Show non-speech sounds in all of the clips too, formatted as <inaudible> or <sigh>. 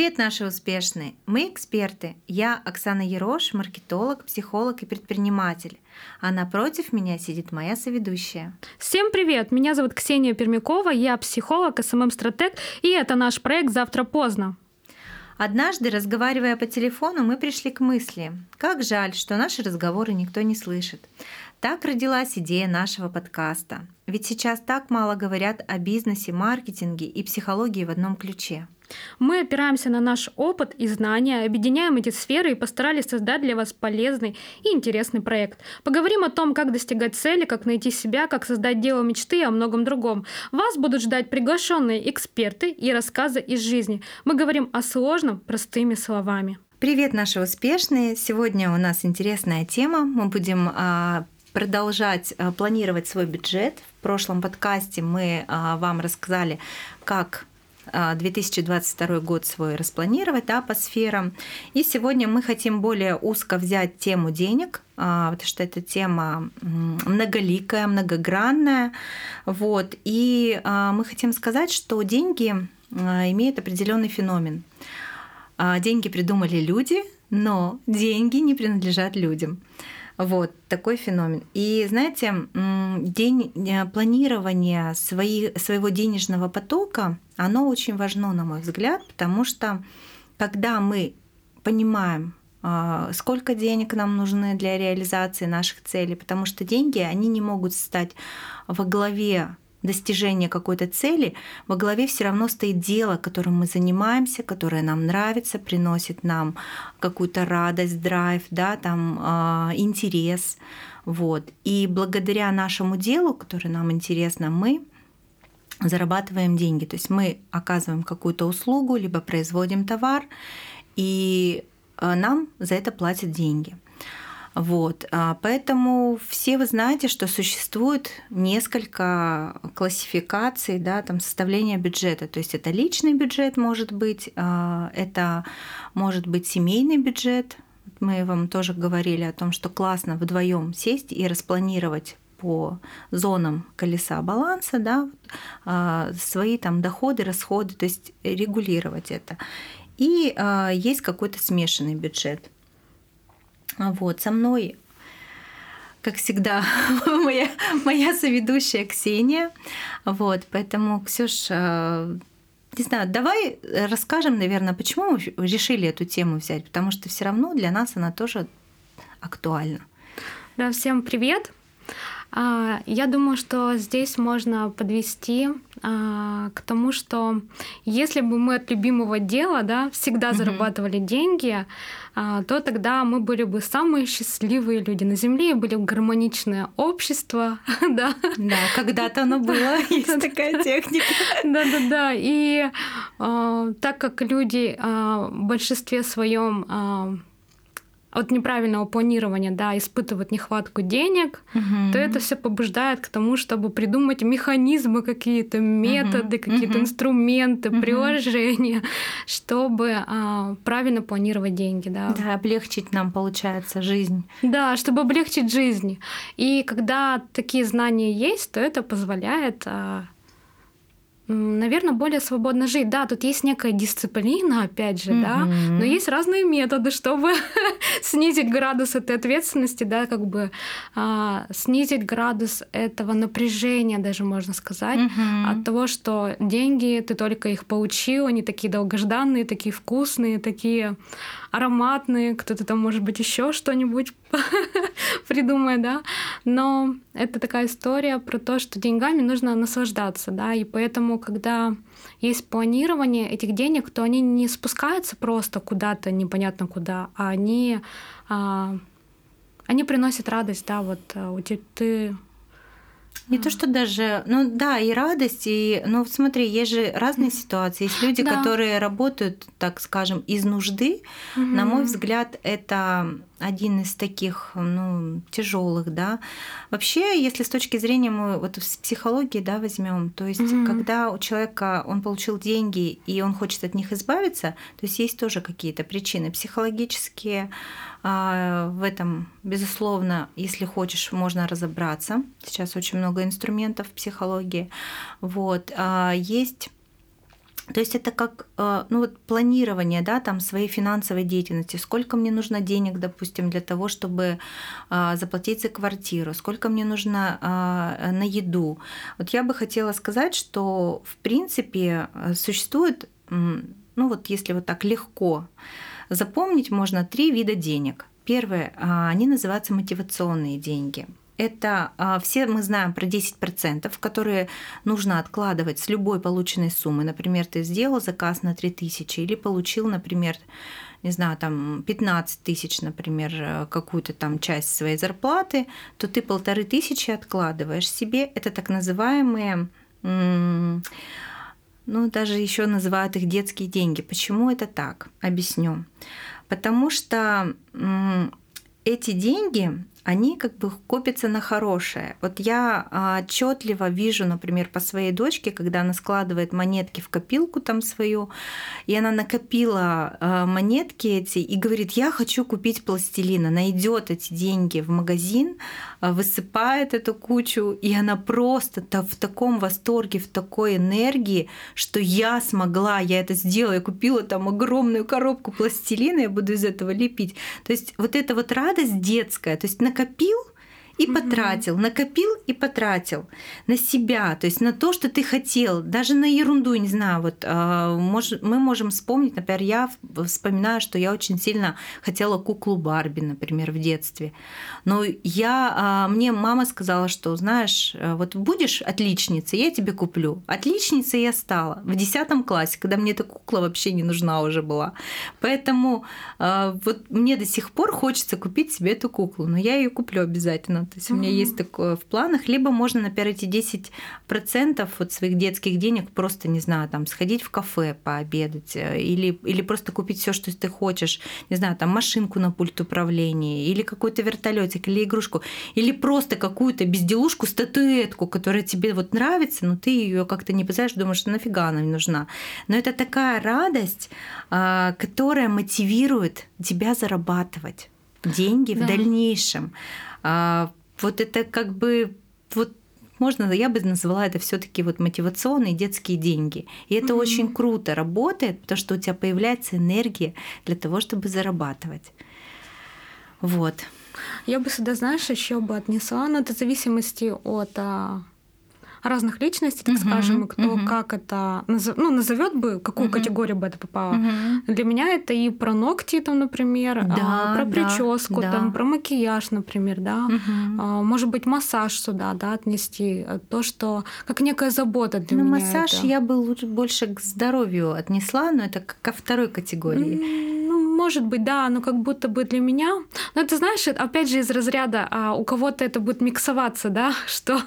Привет, наши успешные! Мы эксперты. Я Оксана Ерош, маркетолог, психолог и предприниматель. А напротив меня сидит моя соведущая. Всем привет! Меня зовут Ксения Пермякова, я психолог, СММ-стратег, и это наш проект «Завтра поздно». Однажды, разговаривая по телефону, мы пришли к мысли, как жаль, что наши разговоры никто не слышит. Так родилась идея нашего подкаста. Ведь сейчас так мало говорят о бизнесе, маркетинге и психологии в одном ключе. Мы опираемся на наш опыт и знания, объединяем эти сферы и постарались создать для вас полезный и интересный проект. Поговорим о том, как достигать цели, как найти себя, как создать дело мечты и о многом другом. Вас будут ждать приглашенные эксперты и рассказы из жизни. Мы говорим о сложном простыми словами. Привет, наши успешные! Сегодня у нас интересная тема. Мы будем а, продолжать а, планировать свой бюджет. В прошлом подкасте мы а, вам рассказали, как 2022 а, год свой распланировать да, по сферам. И сегодня мы хотим более узко взять тему денег, потому что эта тема многоликая, многогранная. Вот. И мы хотим сказать, что деньги имеют определенный феномен. Деньги придумали люди, но деньги не принадлежат людям. Вот такой феномен. И знаете, день э, планирования свои, своего денежного потока, оно очень важно, на мой взгляд, потому что когда мы понимаем, а, сколько денег нам нужны для реализации наших целей, потому что деньги, они не могут стать во главе достижения какой-то цели, во главе все равно стоит дело, которым мы занимаемся, которое нам нравится, приносит нам какую-то радость, драйв, да, там, э, интерес. Вот. И благодаря нашему делу, которое нам интересно, мы зарабатываем деньги. То есть мы оказываем какую-то услугу, либо производим товар, и э, нам за это платят деньги. Вот. А, поэтому все вы знаете, что существует несколько классификаций да, там, составления бюджета. То есть это личный бюджет может быть, а, это может быть семейный бюджет. Мы вам тоже говорили о том, что классно вдвоем сесть и распланировать по зонам колеса баланса, да, а, свои там доходы, расходы, то есть регулировать это. И есть какой-то смешанный бюджет. Вот, со мной, как всегда, <laughs> моя, моя соведущая Ксения. Вот, поэтому, Ксюш, э, не знаю, давай расскажем, наверное, почему мы решили эту тему взять, потому что все равно для нас она тоже актуальна. Да, всем привет. А, я думаю, что здесь можно подвести а, к тому, что если бы мы от любимого дела да, всегда зарабатывали деньги, а, то тогда мы были бы самые счастливые люди на Земле, и были бы гармоничное общество. <laughs> да. да, когда-то оно было, <laughs> есть такая техника. Да-да-да. И так как люди в большинстве своем от неправильного планирования, да, испытывают нехватку денег, угу. то это все побуждает к тому, чтобы придумать механизмы какие-то, методы, угу. какие-то угу. инструменты, угу. приложения, <laughs> чтобы а, правильно планировать деньги, да. Да, облегчить нам, получается, жизнь. Да, чтобы облегчить жизнь. И когда такие знания есть, то это позволяет а, наверное, более свободно жить. Да, тут есть некая дисциплина, опять же, mm-hmm. да, но есть разные методы, чтобы <laughs> снизить градус этой ответственности, да, как бы а, снизить градус этого напряжения, даже можно сказать, mm-hmm. от того, что деньги, ты только их получил, они такие долгожданные, такие вкусные, такие ароматные, кто-то там, может быть, еще что-нибудь <laughs> придумает, да. Но это такая история про то, что деньгами нужно наслаждаться, да, и поэтому, когда есть планирование этих денег, то они не спускаются просто куда-то непонятно куда, а они, а, они приносят радость, да, вот а, ты не то, что даже, ну да, и радость, и, ну смотри, есть же разные ситуации. Есть люди, да. которые работают, так скажем, из нужды. Угу. На мой взгляд, это один из таких, ну, тяжелых, да. Вообще, если с точки зрения мы вот в психологии, да, возьмем, то есть, угу. когда у человека он получил деньги и он хочет от них избавиться, то есть есть тоже какие-то причины психологические, а, в этом, безусловно, если хочешь, можно разобраться. Сейчас очень много инструментов в психологии. Вот. А, есть То есть это как э, ну вот планирование да, там, своей финансовой деятельности. Сколько мне нужно денег, допустим, для того, чтобы э, заплатить за квартиру, сколько мне нужно э, на еду. Вот я бы хотела сказать, что в принципе существует, ну вот если вот так легко запомнить, можно три вида денег. Первое, они называются мотивационные деньги – это а, все мы знаем про 10%, которые нужно откладывать с любой полученной суммы. Например, ты сделал заказ на 3000 или получил, например, не знаю, там 15 тысяч, например, какую-то там часть своей зарплаты, то ты полторы тысячи откладываешь себе. Это так называемые ну, даже еще называют их детские деньги. Почему это так? Объясню. Потому что эти деньги, они как бы копятся на хорошее. Вот я а, отчетливо вижу, например, по своей дочке, когда она складывает монетки в копилку там свою, и она накопила а, монетки эти и говорит, я хочу купить пластилин. Она идет эти деньги в магазин, а, высыпает эту кучу, и она просто в таком восторге, в такой энергии, что я смогла, я это сделала, я купила там огромную коробку пластилина, я буду из этого лепить. То есть вот эта вот радость детская, то есть накопил и угу. потратил, накопил и потратил на себя, то есть на то, что ты хотел, даже на ерунду, не знаю, вот а, мы можем вспомнить, например, я вспоминаю, что я очень сильно хотела куклу Барби, например, в детстве, но я, а, мне мама сказала, что, знаешь, э, вот будешь отличницей, я тебе куплю. Отличницей я стала в 10 классе, когда мне эта кукла вообще не нужна уже была. Поэтому а, вот мне до сих пор хочется купить себе эту куклу, но я ее куплю обязательно. То есть у меня есть такое в планах. Либо можно, например, эти 10% от своих детских денег просто, не знаю, там сходить в кафе пообедать э, или, или просто купить все, что ты хочешь. Не знаю, там машинку на пульт управления или какой-то вертолетик или игрушку. Или просто какую-то безделушку, статуэтку, которая тебе вот нравится, но ты ее как-то не представляешь, думаешь, что нафига она мне нужна. Но это такая радость, а, которая мотивирует тебя зарабатывать деньги да. в дальнейшем. Вот это как бы вот можно, я бы назвала это все-таки вот мотивационные детские деньги. И это mm-hmm. очень круто работает, потому что у тебя появляется энергия для того, чтобы зарабатывать. Вот. Я бы сюда, знаешь, еще бы отнесла, но это в зависимости от а, разных личностей, так uh-huh, скажем, кто uh-huh. как это ну, назовет бы, какую uh-huh. категорию бы это попало. Uh-huh. Для меня это и про ногти, там, например, а, да, а, про прическу, да, там, про макияж, например, да. Uh-huh. А, может быть, массаж сюда, да, отнести. То, что как некая забота для ну, меня. Массаж это. я бы лучше больше к здоровью отнесла, но это ко второй категории. Ну, может быть, да, но как будто бы для меня. Но это, знаешь, опять же из разряда, а у кого-то это будет миксоваться, да, <laughs> что,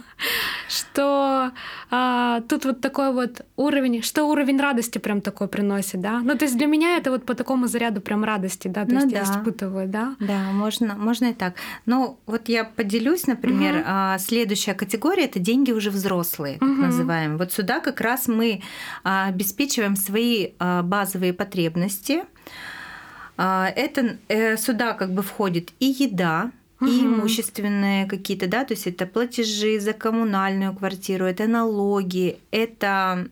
что а, тут вот такой вот уровень, что уровень радости прям такой приносит, да? Ну, то есть для меня это вот по такому заряду прям радости, да, то ну, есть да. я испытываю, да? Да, можно, можно и так. Ну, вот я поделюсь, например, угу. следующая категория это деньги уже взрослые, так угу. называемые. Вот сюда как раз мы а, обеспечиваем свои а, базовые потребности. Это э, сюда как бы входит и еда, угу. и имущественные какие-то, да, то есть это платежи за коммунальную квартиру, это налоги, это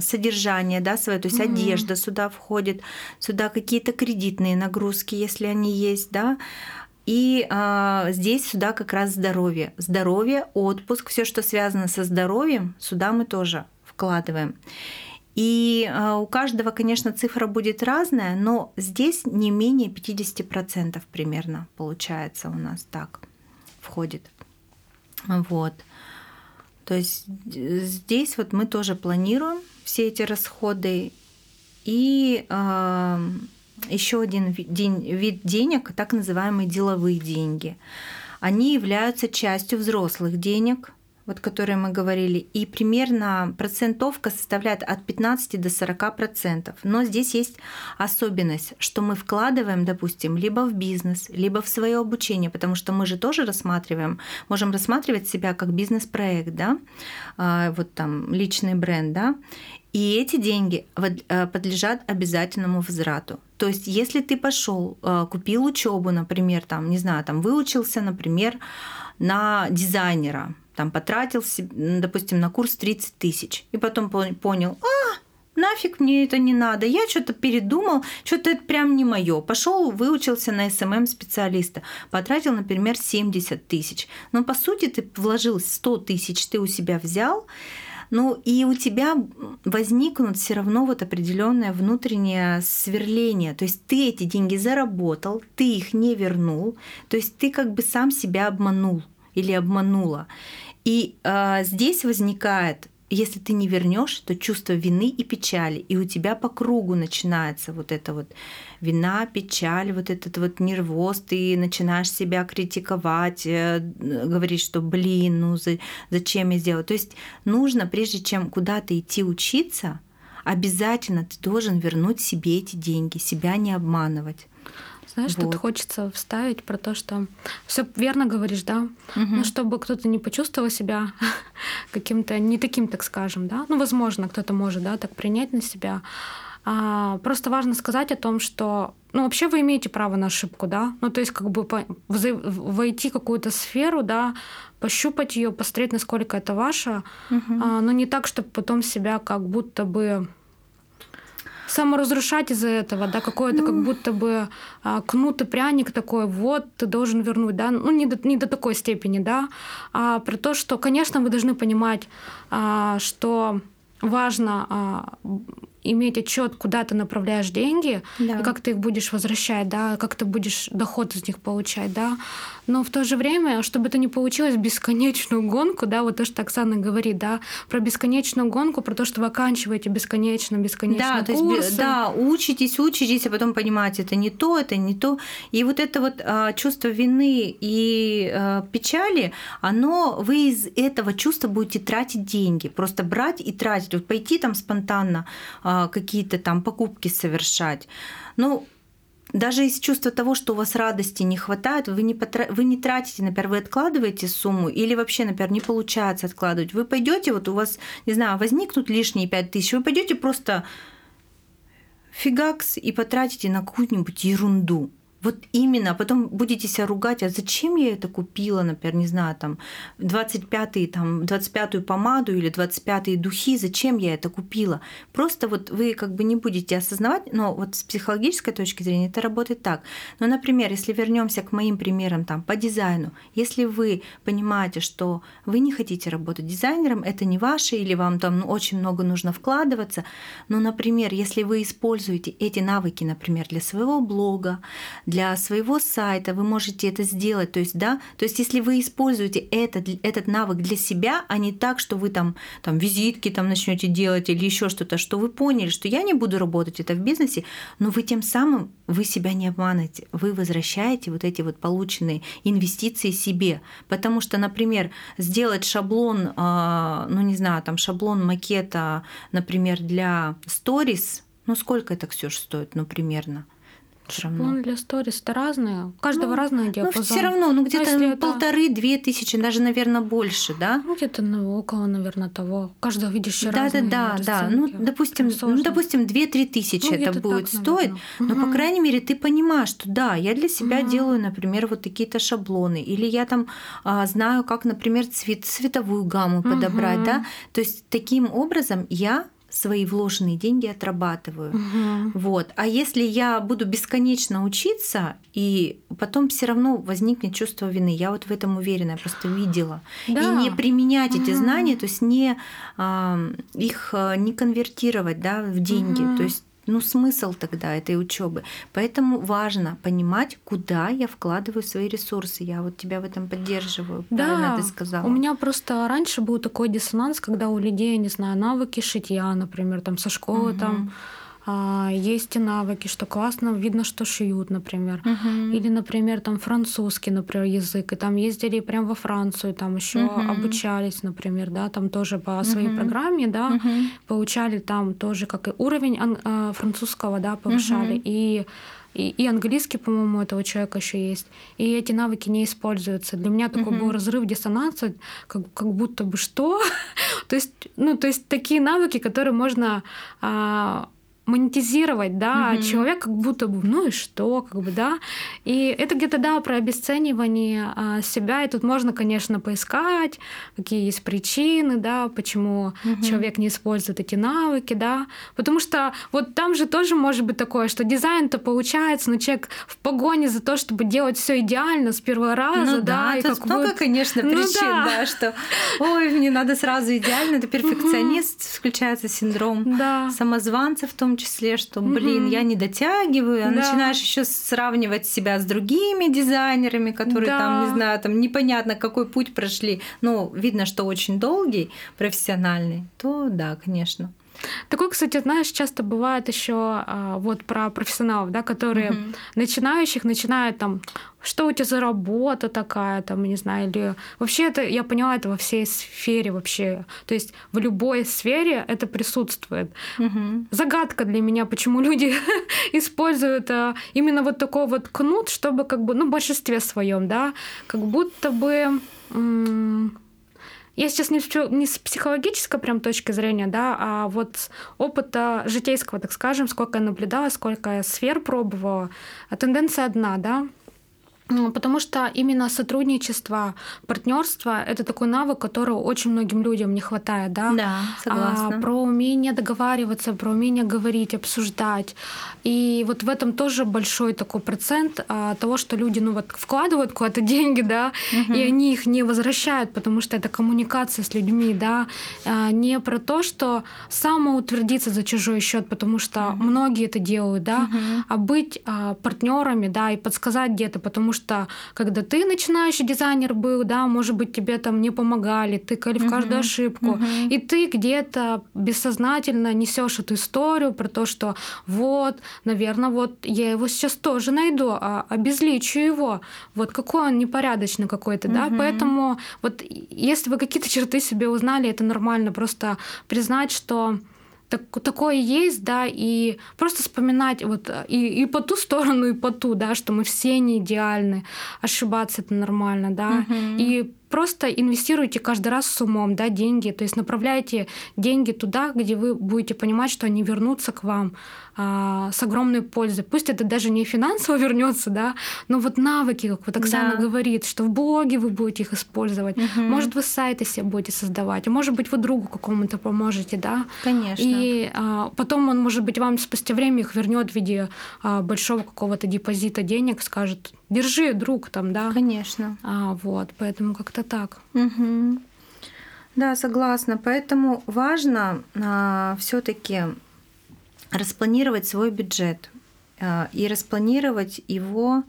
содержание, да, свое, то есть угу. одежда сюда входит, сюда какие-то кредитные нагрузки, если они есть, да, и а, здесь сюда как раз здоровье. Здоровье, отпуск, все, что связано со здоровьем, сюда мы тоже вкладываем. И а, у каждого, конечно, цифра будет разная, но здесь не менее 50% примерно получается у нас так входит. Вот. То есть здесь вот мы тоже планируем все эти расходы. И э, еще один вид денег, так называемые деловые деньги. Они являются частью взрослых денег, вот которые мы говорили, и примерно процентовка составляет от 15 до 40 процентов. Но здесь есть особенность, что мы вкладываем, допустим, либо в бизнес, либо в свое обучение, потому что мы же тоже рассматриваем, можем рассматривать себя как бизнес-проект, да, а, вот там личный бренд, да, и эти деньги э, подлежат обязательному возврату. То есть, если ты пошел, э, купил учебу, например, там, не знаю, там выучился, например, на дизайнера, там потратил, допустим, на курс 30 тысяч, и потом понял, а, нафиг мне это не надо, я что-то передумал, что-то это прям не мое. Пошел, выучился на SMM специалиста, потратил, например, 70 тысяч. Но по сути ты вложил 100 тысяч, ты у себя взял, ну и у тебя возникнут все равно вот определенное внутреннее сверление. То есть ты эти деньги заработал, ты их не вернул, то есть ты как бы сам себя обманул или обманула. И э, здесь возникает если ты не вернешь, то чувство вины и печали, и у тебя по кругу начинается вот это вот вина, печаль, вот этот вот нервоз, ты начинаешь себя критиковать, э, говорить, что блин, ну зачем я сделал. То есть нужно, прежде чем куда-то идти учиться, обязательно ты должен вернуть себе эти деньги, себя не обманывать. Знаешь, вот. тут хочется вставить про то, что все верно говоришь, да, угу. но чтобы кто-то не почувствовал себя <laughs> каким-то не таким, так скажем, да, ну, возможно, кто-то может, да, так принять на себя. А, просто важно сказать о том, что, ну, вообще вы имеете право на ошибку, да, ну, то есть как бы войти в какую-то сферу, да, пощупать ее, посмотреть, насколько это ваше, угу. а, но не так, чтобы потом себя как будто бы саморазрушать из-за этого, да, какое-то ну... как будто бы а, кнут и пряник такой, вот, ты должен вернуть, да, ну не до, не до такой степени, да, а про то, что, конечно, вы должны понимать, а, что важно а, иметь отчет, куда ты направляешь деньги, да. и как ты их будешь возвращать, да, как ты будешь доход из них получать, да. Но в то же время, чтобы это не получилось бесконечную гонку, да, вот то, что Оксана говорит, да, про бесконечную гонку, про то, что вы оканчиваете бесконечно, бесконечно да, курсы. То есть, да, учитесь, учитесь, а потом понимаете, это не то, это не то. И вот это вот а, чувство вины и а, печали, оно, вы из этого чувства будете тратить деньги, просто брать и тратить, вот пойти там спонтанно а, какие-то там покупки совершать. Ну, даже из чувства того, что у вас радости не хватает, вы не, потра... вы не тратите, например, вы откладываете сумму или вообще, например, не получается откладывать. Вы пойдете, вот у вас, не знаю, возникнут лишние 5 тысяч, вы пойдете просто фигакс и потратите на какую-нибудь ерунду. Вот именно, а потом будете себя ругать, а зачем я это купила, например, не знаю, там 25-й, там 25-ю помаду или 25-е духи, зачем я это купила? Просто вот вы как бы не будете осознавать, но вот с психологической точки зрения это работает так. Но, например, если вернемся к моим примерам там по дизайну, если вы понимаете, что вы не хотите работать дизайнером, это не ваше, или вам там ну, очень много нужно вкладываться, но, например, если вы используете эти навыки, например, для своего блога, для своего сайта, вы можете это сделать. То есть, да, то есть если вы используете этот, этот навык для себя, а не так, что вы там, там визитки там начнете делать или еще что-то, что вы поняли, что я не буду работать это в бизнесе, но вы тем самым вы себя не обманываете, вы возвращаете вот эти вот полученные инвестиции себе, потому что, например, сделать шаблон, а, ну не знаю, там шаблон макета, например, для сторис, ну сколько это, Ксюш, стоит, ну примерно? Равно. Ну, для сторис это разные. У каждого ну, разное диапазон. Ну, все равно, ну где-то ну, полторы-две это... тысячи, даже, наверное, больше, да? Ну, где-то ну, около, наверное, того. Каждого видишь да, разные Да, да, да. Ну, допустим, ну, допустим, две-три тысячи ну, это будет стоить. Но, угу. по крайней мере, ты понимаешь, что да, я для себя угу. делаю, например, вот такие-то шаблоны. Или я там а, знаю, как, например, цвет, цветовую гамму угу. подобрать, да? То есть таким образом я свои вложенные деньги отрабатываю. Угу. Вот. А если я буду бесконечно учиться, и потом все равно возникнет чувство вины, я вот в этом уверена, я просто видела. Да. И не применять угу. эти знания, то есть не э, их не конвертировать да, в деньги. Угу. То есть ну смысл тогда этой учебы. Поэтому важно понимать, куда я вкладываю свои ресурсы. Я вот тебя в этом поддерживаю. Да, ты сказала. У меня просто раньше был такой диссонанс, когда у людей, не знаю, навыки шитья, например, там со школы угу. там есть и навыки, что классно видно, что шьют, например. Uh-huh. Или, например, там французский, например, язык, и там ездили прям во Францию, там еще uh-huh. обучались, например, да, там тоже по своей uh-huh. программе, да, uh-huh. получали там тоже как и уровень а, французского, да, повышали, uh-huh. и и, и английский, по-моему, у этого человека еще есть. И эти навыки не используются. Для меня такой uh-huh. был разрыв диссонанса, как, как будто бы что. <laughs> то есть, ну, то есть такие навыки, которые можно а, монетизировать, да, угу. человек как будто бы, ну и что, как бы, да. И это где-то, да, про обесценивание а, себя, и тут можно, конечно, поискать, какие есть причины, да, почему угу. человек не использует эти навыки, да, потому что вот там же тоже может быть такое, что дизайн-то получается, но человек в погоне за то, чтобы делать все идеально с первого раза, ну, да, да и тут как много, будет... конечно, ну причин, ну, да. да, что, ой, мне надо сразу идеально, это перфекционист, угу. включается синдром да. самозванца в том числе, что, блин, угу. я не дотягиваю, а да. начинаешь еще сравнивать себя с другими дизайнерами, которые да. там, не знаю, там непонятно какой путь прошли, но видно, что очень долгий, профессиональный, то да, конечно. Такой, кстати, знаешь, часто бывает еще а, вот про профессионалов, да, которые угу. начинающих начинают там, что у тебя за работа такая, там, не знаю, или вообще это, я поняла, это во всей сфере вообще, то есть в любой сфере это присутствует. Угу. Загадка для меня, почему люди <laughs> используют а, именно вот такой вот кнут, чтобы как бы, ну, в большинстве своем, да, как будто бы я сейчас не, не с психологической прям точки зрения, да, а вот с опыта житейского, так скажем, сколько я наблюдала, сколько я сфер пробовала, а тенденция одна, да, Потому что именно сотрудничество, партнерство это такой навык, которого очень многим людям не хватает, да? Да, согласна. А, про умение договариваться, про умение говорить, обсуждать. И вот в этом тоже большой такой процент а, того, что люди, ну вот вкладывают куда-то <laughs> деньги, да, угу. и они их не возвращают, потому что это коммуникация с людьми, да, а, не про то, что самоутвердиться за чужой счет, потому что угу. многие это делают, да, угу. а быть а, партнерами, да, и подсказать где-то, потому что когда ты начинающий дизайнер был, да, может быть, тебе там не помогали, тыкали в каждую ошибку, uh и ты где-то бессознательно несешь эту историю про то, что вот, наверное, вот я его сейчас тоже найду, а обезличу его, вот какой он непорядочный какой-то, да, поэтому вот если вы какие-то черты себе узнали, это нормально, просто признать, что так, такое есть, да, и просто вспоминать вот и, и по ту сторону, и по ту, да, что мы все не идеальны, ошибаться это нормально, да, угу. и просто инвестируйте каждый раз с умом, да, деньги, то есть направляйте деньги туда, где вы будете понимать, что они вернутся к вам, а, с огромной пользой. Пусть это даже не финансово <laughs> вернется, да, но вот навыки, как вот Оксана да. говорит, что в блоге вы будете их использовать. Угу. Может, вы сайты себе будете создавать, а может быть, вы другу какому-то поможете, да. Конечно. И а, потом он, может быть, вам спустя время их вернет в виде а, большого какого-то депозита денег, скажет, держи, друг, там, да. Конечно. А, вот, поэтому как-то так. Угу. Да, согласна. Поэтому важно а, все-таки распланировать свой бюджет э, и распланировать его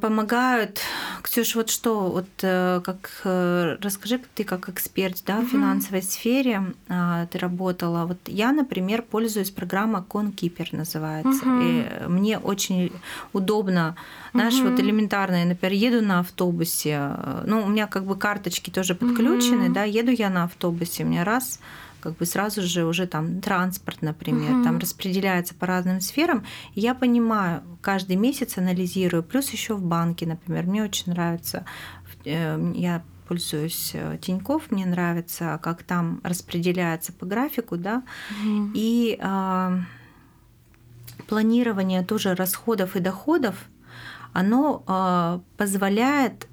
помогают. Ксюш, вот что, вот э, как расскажи, ты как эксперт да, в финансовой сфере ты работала. Вот я, например, пользуюсь программой ConKeeper называется. Угу. И мне очень удобно, знаешь, угу. вот элементарно, я, например, еду на автобусе, ну, у меня как бы карточки тоже подключены, да, еду я на автобусе, у меня раз как бы сразу же уже там транспорт, например, угу. там распределяется по разным сферам. И я понимаю, каждый месяц анализирую, плюс еще в банке, например, мне очень нравится, э, я пользуюсь э, Тиньков, мне нравится, как там распределяется по графику, да, угу. и э, планирование тоже расходов и доходов, оно э, позволяет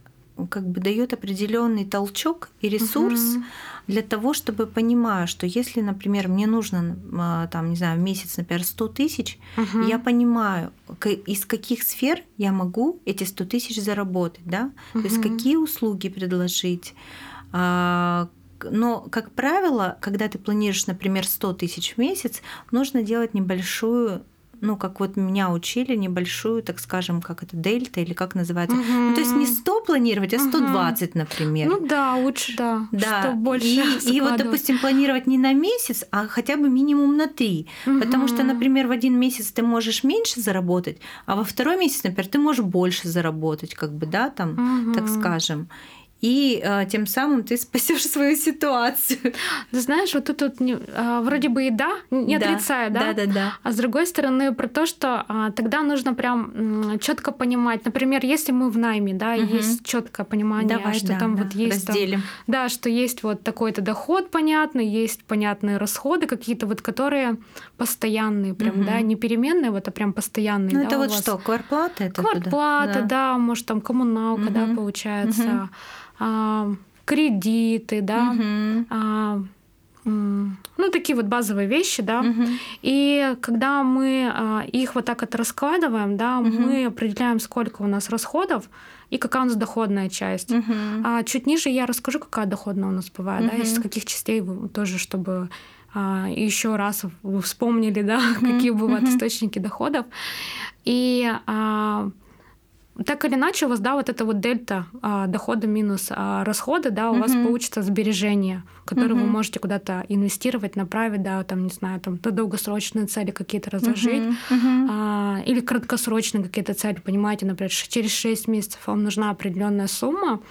как бы дает определенный толчок и ресурс угу. Для того, чтобы понимая, что если, например, мне нужно, а, там, не знаю, в месяц, например, 100 тысяч, угу. я понимаю, из каких сфер я могу эти 100 тысяч заработать, да, угу. то есть какие услуги предложить, а, но, как правило, когда ты планируешь, например, 100 тысяч в месяц, нужно делать небольшую ну, как вот меня учили, небольшую, так скажем, как это, дельта или как называется. Угу. Ну, то есть не 100 планировать, а 120, угу. например. Ну да, лучше, да. Да. Что больше и, и вот, допустим, планировать не на месяц, а хотя бы минимум на три. Угу. Потому что, например, в один месяц ты можешь меньше заработать, а во второй месяц, например, ты можешь больше заработать, как бы, да, там, угу. так скажем. И э, тем самым ты <laughs> спасешь свою ситуацию. Ты знаешь, вот тут, тут не, э, вроде бы и да, не да, отрицаю, да? Да, да, да. А с другой стороны, про то, что э, тогда нужно прям четко понимать. Например, если мы в найме, да, угу. есть четкое понимание, Давай, что да, там да, вот есть. Разделим. Там, да, что есть вот такой-то доход понятный, есть понятные расходы какие-то, вот которые постоянные, прям, угу. да, не переменные, вот, а прям постоянные. Ну, да, это вот вас. что, квартплата? Это квартплата, да. да, может, там коммуналка, угу. да, получается. Угу кредиты, да, угу. а, ну, такие вот базовые вещи, да. Угу. И когда мы а, их вот так вот раскладываем, да, угу. мы определяем, сколько у нас расходов и какая у нас доходная часть. Угу. А чуть ниже я расскажу, какая доходная у нас бывает, угу. да, из каких частей тоже, чтобы а, еще раз вы вспомнили, да, угу. <laughs> какие бывают угу. источники доходов. И а, так или иначе у вас, да, вот эта вот дельта а, дохода минус а, расходы, да, у uh-huh. вас получится сбережение, которое uh-huh. вы можете куда-то инвестировать, направить, да, там, не знаю, там, то долгосрочные цели какие-то разложить, uh-huh. Uh-huh. А, или краткосрочные какие-то цели, понимаете, например, через 6 месяцев вам нужна определенная сумма,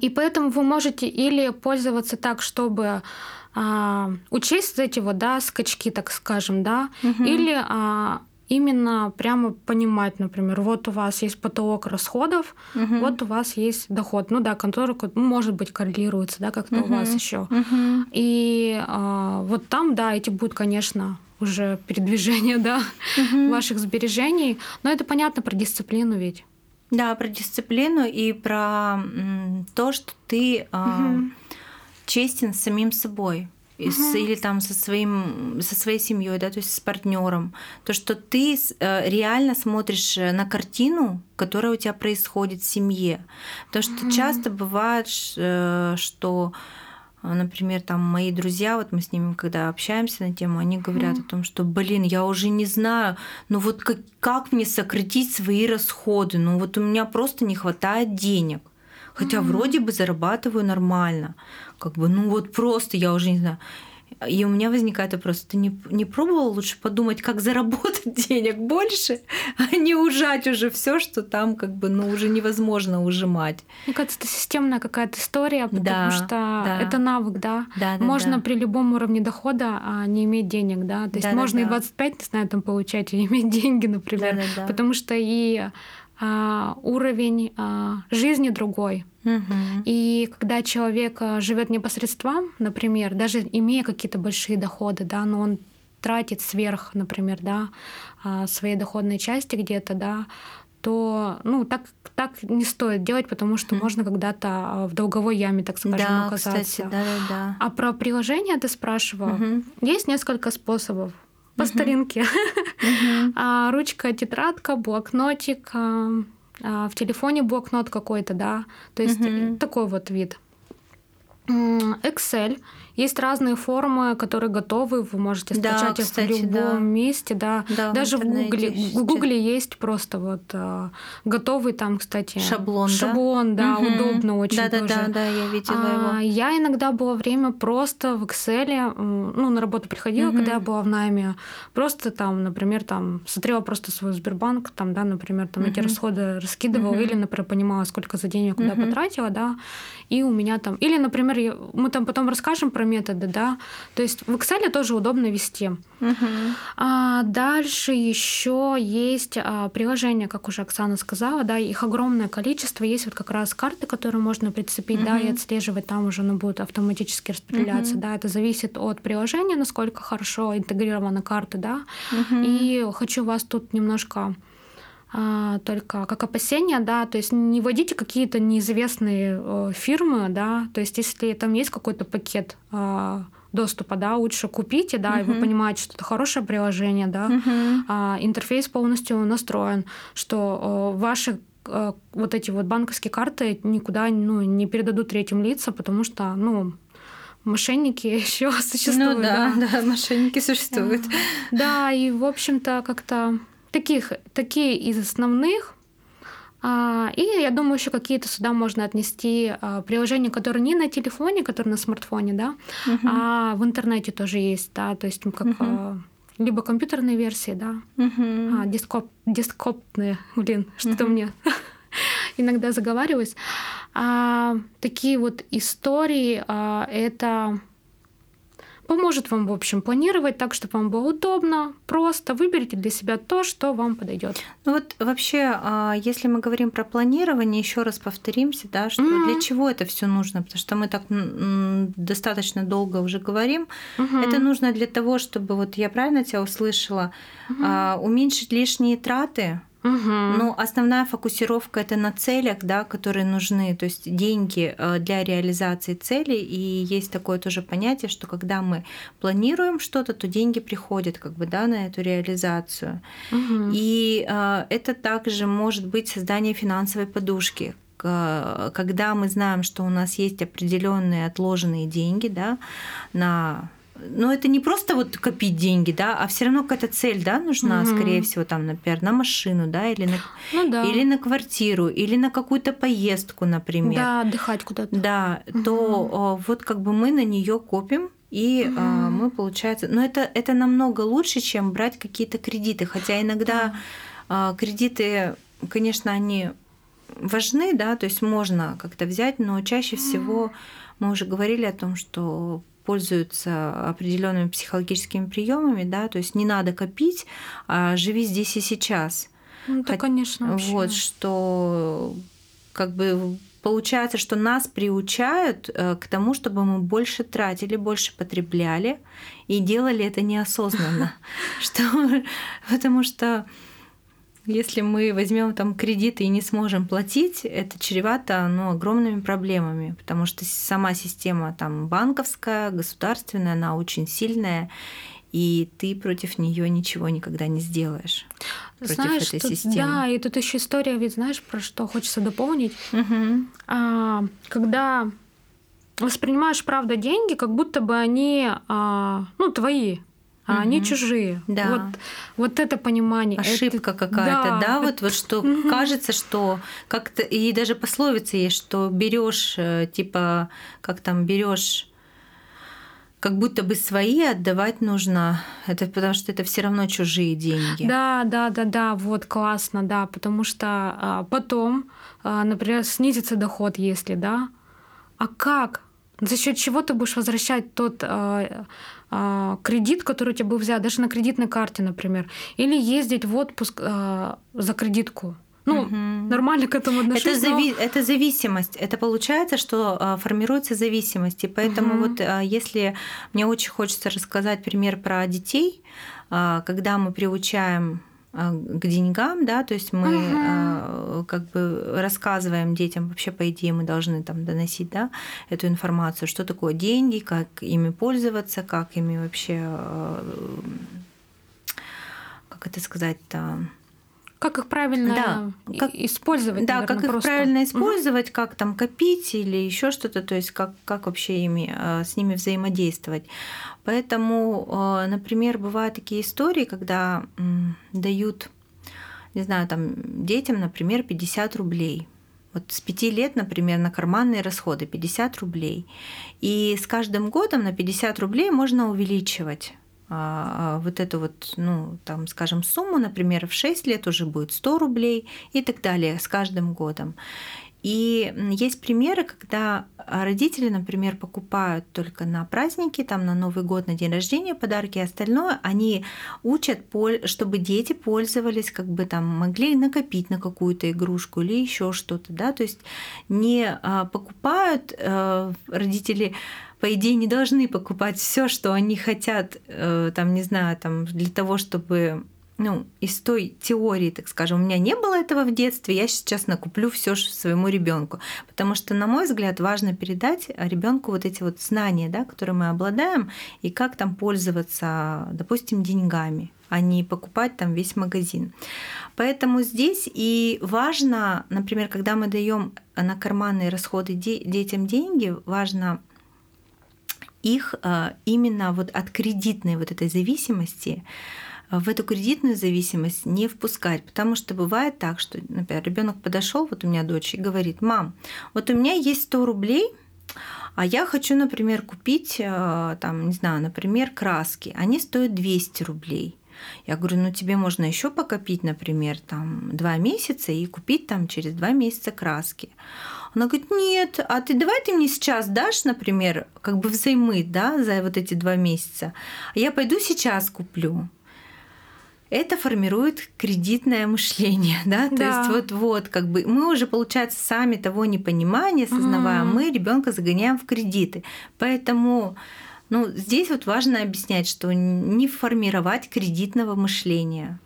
и поэтому вы можете или пользоваться так, чтобы а, учесть эти вот, да, скачки, так скажем, да, uh-huh. или а, именно прямо понимать, например, вот у вас есть потолок расходов, угу. вот у вас есть доход. Ну да, который ну, может быть коррелируется, да, как-то угу. у вас еще. Угу. И а, вот там, да, эти будут, конечно, уже <laughs> передвижение, да, угу. ваших сбережений. Но это понятно про дисциплину ведь. Да, про дисциплину и про то, что ты угу. честен с самим собой Угу. с, или там со своим со своей семьей, да, то есть с партнером, то что ты э, реально смотришь на картину, которая у тебя происходит в семье, потому что угу. часто бывает, э, что Например, там мои друзья, вот мы с ними, когда общаемся на тему, они говорят mm. о том, что, блин, я уже не знаю, ну вот как, как мне сократить свои расходы, ну вот у меня просто не хватает денег. Хотя mm. вроде бы зарабатываю нормально. Как бы, ну вот просто я уже не знаю. И у меня возникает вопрос, ты не, не пробовал лучше подумать, как заработать <laughs> денег больше, а не ужать уже все, что там как бы ну, уже невозможно ужимать. Мне кажется, это системная какая-то история, потому да, что да. это навык, да. да, да можно да. при любом уровне дохода а, не иметь денег, да. То есть да, можно да, и 25, не знаю, там получать, и иметь деньги, например. Да, да, да. Потому что и а, уровень а, жизни другой. Угу. И когда человек а, живет непосредством, например, даже имея какие-то большие доходы, да, но он тратит сверх, например, да, а, своей доходной части где-то, да, то ну, так, так не стоит делать, потому что mm. можно когда-то в долговой яме, так скажем, да, оказаться. Кстати, да, да, да. А про приложение ты спрашивал. Угу. Есть несколько способов по старинке. <laughs> а, ручка, тетрадка, блокнотик, а, а, в телефоне блокнот какой-то, да. То есть такой вот вид. Excel есть разные формы, которые готовы, вы можете скачать да, их кстати, в любом да. месте, да. да Даже в Гугле, в Гугле есть просто вот а, готовый там, кстати, шаблон, шаблон, да, угу. удобно очень да, да, тоже. Да, да, я видела а, его. Я иногда было время просто в Excel, ну на работу приходила, угу. когда я была в найме, просто там, например, там смотрела просто свой Сбербанк, там, да, например, там угу. эти расходы раскидывала угу. или, например, понимала, сколько за день я куда угу. потратила, да, и у меня там, или, например, мы там потом расскажем про методы, да, то есть в Excel тоже удобно вести. Угу. А дальше еще есть а, приложения, как уже Оксана сказала, да, их огромное количество. Есть вот как раз карты, которые можно прицепить, угу. да, и отслеживать, там уже оно будет автоматически распределяться, угу. да. Это зависит от приложения, насколько хорошо интегрирована карта, да. Угу. И хочу вас тут немножко только как опасения, да, то есть не вводите какие-то неизвестные э, фирмы, да, то есть если там есть какой-то пакет э, доступа, да, лучше купите, да, uh-huh. и вы понимаете, что это хорошее приложение, да, uh-huh. а, интерфейс полностью настроен, что э, ваши э, вот эти вот банковские карты никуда ну, не передадут третьим лицам, потому что, ну, мошенники <laughs> еще существуют. Ну да, да, да мошенники существуют. Да, и, в общем-то, как-то таких, такие из основных а, и я думаю, еще какие-то сюда можно отнести а, приложения, которые не на телефоне, которые на смартфоне, да, uh-huh. а в интернете тоже есть, да, то есть как uh-huh. либо компьютерные версии, да, uh-huh. а, дископ, дископные, блин, что-то uh-huh. мне <laughs> иногда заговариваюсь. А, такие вот истории а, это поможет вам, в общем, планировать так, чтобы вам было удобно, просто выберите для себя то, что вам подойдет. Ну вот вообще, а, если мы говорим про планирование, еще раз повторимся, да, что mm-hmm. для чего это все нужно, потому что мы так достаточно долго уже говорим. Mm-hmm. Это нужно для того, чтобы вот я правильно тебя услышала, mm-hmm. уменьшить лишние траты Угу. Ну, основная фокусировка это на целях, да, которые нужны, то есть деньги э, для реализации целей. И есть такое тоже понятие, что когда мы планируем что-то, то деньги приходят как бы да, на эту реализацию. Угу. И э, это также может быть создание финансовой подушки, когда мы знаем, что у нас есть определенные отложенные деньги да, на но это не просто вот копить деньги, да, а все равно какая-то цель, да, нужна, угу. скорее всего, там, например, на машину, да, или на, ну, да. или на квартиру, или на какую-то поездку, например. Да, отдыхать куда-то. Да, угу. то вот как бы мы на нее копим, и угу. а, мы получается, но это это намного лучше, чем брать какие-то кредиты, хотя иногда а, кредиты, конечно, они важны, да, то есть можно как-то взять, но чаще всего мы уже говорили о том, что пользуются определенными психологическими приемами, да, то есть не надо копить, а живи здесь и сейчас. Ну, это, конечно, вообще. Вот что как бы получается, что нас приучают э, к тому, чтобы мы больше тратили, больше потребляли и делали это неосознанно. <laughs> Потому что если мы возьмем там кредиты и не сможем платить, это чревато ну, огромными проблемами, потому что сама система там банковская, государственная, она очень сильная, и ты против нее ничего никогда не сделаешь. Против знаешь, этой тут, системы. Да, и тут еще история, ведь знаешь, про что хочется дополнить. Угу. А, когда воспринимаешь, правда, деньги, как будто бы они, а, ну, твои, а угу. они чужие. Да. Вот, вот это понимание. Ошибка это, какая-то, да, да, вот, вот что угу. кажется, что как-то и даже пословица есть, что берешь, э, типа, как там берешь как будто бы свои отдавать нужно. Это потому что это все равно чужие деньги. Да, да, да, да, вот классно, да, потому что а, потом, а, например, снизится доход, если, да, а как? За счет чего ты будешь возвращать тот а, кредит, который у тебя был взят, даже на кредитной карте, например, или ездить в отпуск а, за кредитку. Ну, угу. нормально к этому отношусь. Это, зави- но... это зависимость. Это получается, что а, формируется зависимость. И поэтому угу. вот а, если мне очень хочется рассказать пример про детей, а, когда мы приучаем а, к деньгам, да, то есть мы uh как бы рассказываем детям, вообще по идее мы должны там доносить, да, эту информацию, что такое деньги, как ими пользоваться, как ими вообще, а, как это сказать-то, как их правильно да, как, использовать? Да, наверное, как их просто. правильно использовать, угу. как там копить или еще что-то, то есть как, как вообще ими, с ними взаимодействовать. Поэтому, э, например, бывают такие истории, когда дают, не знаю, там детям, например, 50 рублей. Вот с 5 лет, например, на карманные расходы 50 рублей. И с каждым годом на 50 рублей можно увеличивать а, а, вот эту вот, ну, там, скажем, сумму, например, в 6 лет уже будет 100 рублей и так далее с каждым годом. И есть примеры, когда родители, например, покупают только на праздники, там на Новый год, на день рождения подарки, и остальное они учат, чтобы дети пользовались, как бы там могли накопить на какую-то игрушку или еще что-то, да, то есть не а, покупают э, родители по идее, не должны покупать все, что они хотят, э, там, не знаю, там, для того, чтобы ну, из той теории, так скажем, у меня не было этого в детстве, я сейчас накуплю все своему ребенку. Потому что, на мой взгляд, важно передать ребенку вот эти вот знания, да, которые мы обладаем, и как там пользоваться, допустим, деньгами а не покупать там весь магазин. Поэтому здесь и важно, например, когда мы даем на карманные расходы детям деньги, важно их а, именно вот от кредитной вот этой зависимости в эту кредитную зависимость не впускать, потому что бывает так, что, например, ребенок подошел, вот у меня дочь, и говорит, мам, вот у меня есть 100 рублей, а я хочу, например, купить, э, там, не знаю, например, краски. Они стоят 200 рублей. Я говорю, ну тебе можно еще покопить, например, там два месяца и купить там через два месяца краски. Она говорит, нет, а ты давай ты мне сейчас дашь, например, как бы взаймы, да, за вот эти два месяца. Я пойду сейчас куплю это формирует кредитное мышление, <laughs> да, то да. есть вот вот как бы мы уже получается сами того не понимания, осознавая, угу. мы ребенка загоняем в кредиты, поэтому ну здесь вот важно объяснять, что не формировать кредитного мышления.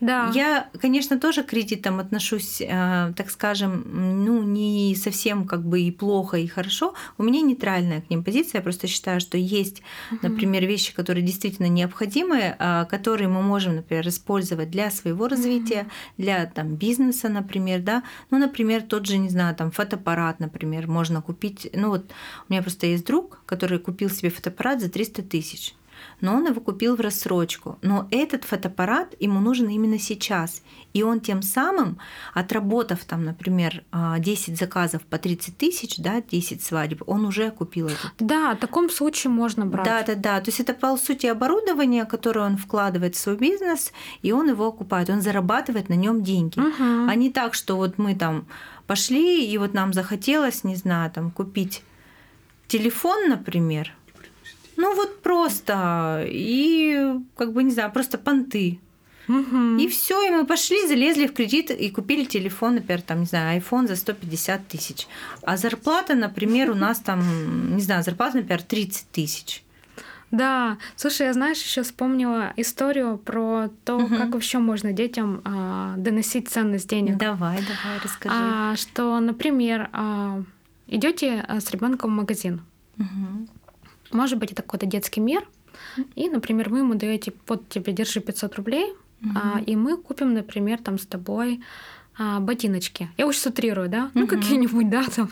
Да. Я, конечно, тоже к кредитам отношусь, э, так скажем, ну, не совсем как бы и плохо, и хорошо. У меня нейтральная к ним позиция. Я просто считаю, что есть, например, вещи, которые действительно необходимы, э, которые мы можем, например, использовать для своего развития, для там, бизнеса, например, да. Ну, например, тот же, не знаю, там, фотоаппарат, например, можно купить. Ну, вот у меня просто есть друг, который купил себе фотоаппарат за 300 тысяч но он его купил в рассрочку. Но этот фотоаппарат ему нужен именно сейчас. И он тем самым, отработав там, например, 10 а, заказов по 30 тысяч, да, 10 свадеб, он уже купил этот. Да, в таком случае можно брать. Да, да, да. То есть это, по сути, оборудование, которое он вкладывает в свой бизнес, и он его окупает, он зарабатывает на нем деньги. Угу. А не так, что вот мы там пошли, и вот нам захотелось, не знаю, там купить телефон, например, ну вот просто. И как бы, не знаю, просто понты. Угу. И все, и мы пошли, залезли в кредит и купили телефон, например, там, не знаю, iPhone за 150 тысяч. А зарплата, например, у <laughs> нас там, не знаю, зарплата, например, 30 тысяч. Да, слушай, я знаешь, еще вспомнила историю про то, угу. как вообще можно детям а, доносить ценность денег. Давай, давай, расскажи. А, что, например, а, идете а, с ребенком в магазин. Угу. Может быть, это какой-то детский мир. И, например, вы ему даете, вот тебе держи 500 рублей, угу. а, и мы купим, например, там с тобой а, ботиночки. Я очень утрирую, да? Ну, какие-нибудь, да, там.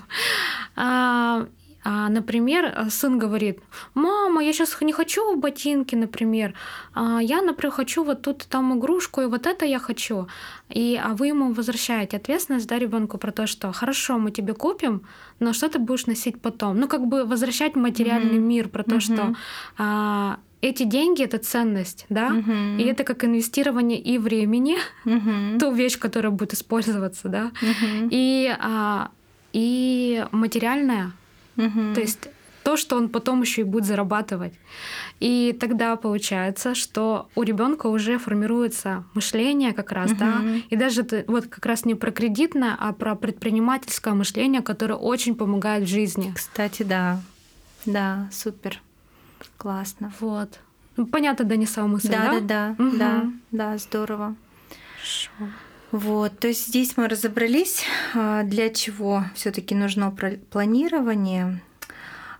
А, например, сын говорит, мама, я сейчас не хочу ботинки, например, а я, например, хочу вот тут там игрушку, и вот это я хочу. И, а вы ему возвращаете ответственность, да, ребенку про то, что хорошо, мы тебе купим, но что ты будешь носить потом? Ну, как бы возвращать материальный mm-hmm. мир про то, mm-hmm. что а, эти деньги это ценность, да, uh-huh. и это как инвестирование и времени, uh-huh. ту вещь, которая будет использоваться, да, uh-huh. и а, и материальная Угу. То есть то, что он потом еще и будет зарабатывать. И тогда получается, что у ребенка уже формируется мышление как раз, угу. да, и даже вот как раз не про кредитное, а про предпринимательское мышление, которое очень помогает в жизни. Кстати, да, да, супер, классно. Вот. Ну, понятно, да, не сама мысль, да? Да, да, да, угу. да, да, здорово. Хорошо. Вот, то есть здесь мы разобрались, а, для чего все-таки нужно планирование.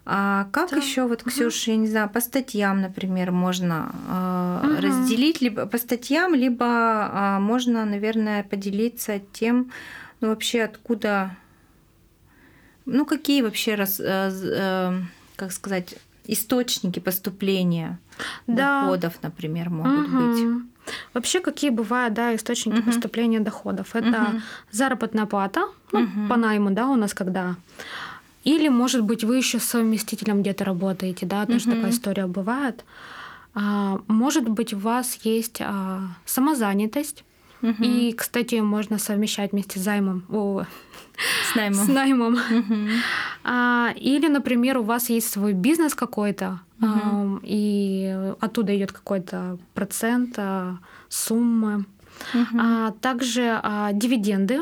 А как да. еще вот, Ксюша, я не знаю, по статьям, например, можно угу. разделить либо по статьям, либо а, можно, наверное, поделиться тем, ну вообще откуда, ну какие вообще раз, э, э, как сказать, источники поступления да. доходов, например, могут угу. быть. Вообще, какие бывают да, источники угу. поступления доходов? Это угу. заработная плата, ну, угу. по найму, да, у нас когда. Или, может быть, вы еще с совместителем где-то работаете, да, тоже угу. такая история бывает. А, может быть, у вас есть а, самозанятость. Угу. И, кстати, можно совмещать вместе с займом. О, с наймом. <laughs> С наймом. Угу. А, или, например, у вас есть свой бизнес какой-то, угу. и оттуда идет какой-то процент, а, суммы. Угу. А, также а, дивиденды,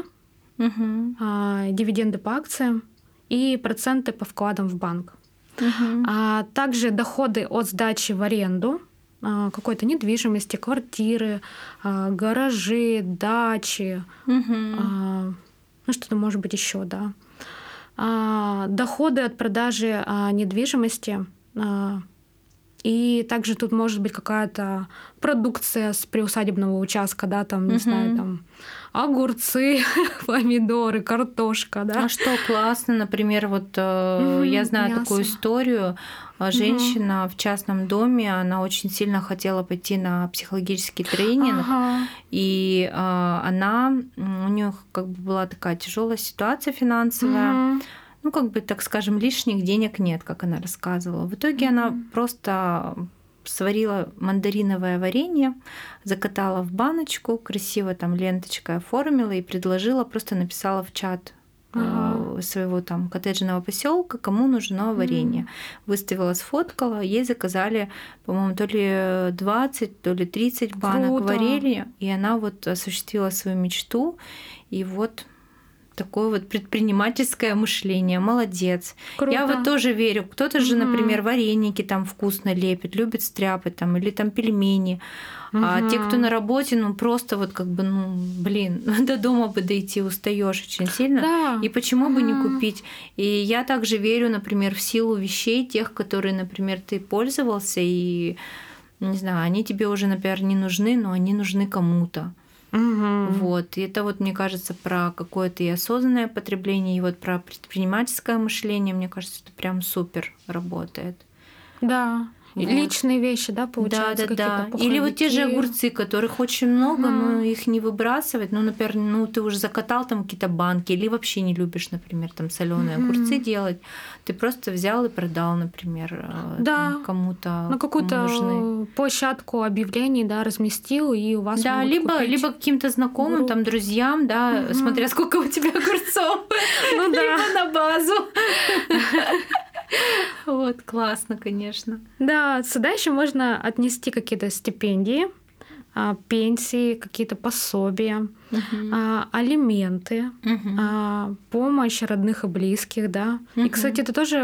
угу. а, дивиденды по акциям и проценты по вкладам в банк. Угу. А также доходы от сдачи в аренду а, какой-то недвижимости, квартиры, а, гаражи, дачи, угу. ну что-то может быть еще, да. Доходы от продажи недвижимости и также тут может быть какая-то продукция с приусадебного участка, да, там, не угу. знаю, там огурцы, <laughs> помидоры, картошка, да. А что классно, например, вот э, я знаю мясо. такую историю. А, женщина угу. в частном доме, она очень сильно хотела пойти на психологический тренинг, ага. и э, она, у нее как бы была такая тяжелая ситуация финансовая. Угу ну, как бы, так скажем, лишних денег нет, как она рассказывала. В итоге mm-hmm. она просто сварила мандариновое варенье, закатала в баночку, красиво там ленточкой оформила и предложила, просто написала в чат ага. Э, своего там коттеджного поселка, кому нужно варенье. Mm. Выставила, сфоткала, ей заказали, по-моему, то ли 20, то ли 30 банок Круто. варенья, и она вот осуществила свою мечту, и вот такое вот предпринимательское мышление. Молодец. Круто. Я вот тоже верю. Кто-то же, угу. например, вареники там вкусно лепит, любит стряпать там, или там пельмени. Угу. А те, кто на работе, ну просто вот как бы, ну, блин, <laughs> до дома бы дойти устаешь очень сильно. Да. И почему угу. бы не купить? И я также верю, например, в силу вещей, тех, которые, например, ты пользовался, и не знаю, они тебе уже, например, не нужны, но они нужны кому-то. Угу. Вот. И это вот, мне кажется, про какое-то и осознанное потребление, и вот про предпринимательское мышление, мне кажется, это прям супер работает. Да. Вот. Личные вещи, да, получается? Да, да, да. Или вот те же огурцы, которых очень много, угу. но их не выбрасывать. Ну, например, ну ты уже закатал там какие-то банки, или вообще не любишь, например, там соленые угу. огурцы делать. Ты просто взял и продал, например, э, да. кому-то. На какую-то площадку объявлений, да, разместил, и у вас Да, либо, купить либо каким-то знакомым, групп. там, друзьям, да, угу. смотря сколько у тебя огурцов. Ну да. Либо на базу. <laughs> Вот, классно, конечно. Да, сюда еще можно отнести какие-то стипендии, пенсии, какие-то пособия, uh-huh. алименты, uh-huh. помощь родных и близких, да. Uh-huh. И, кстати, это тоже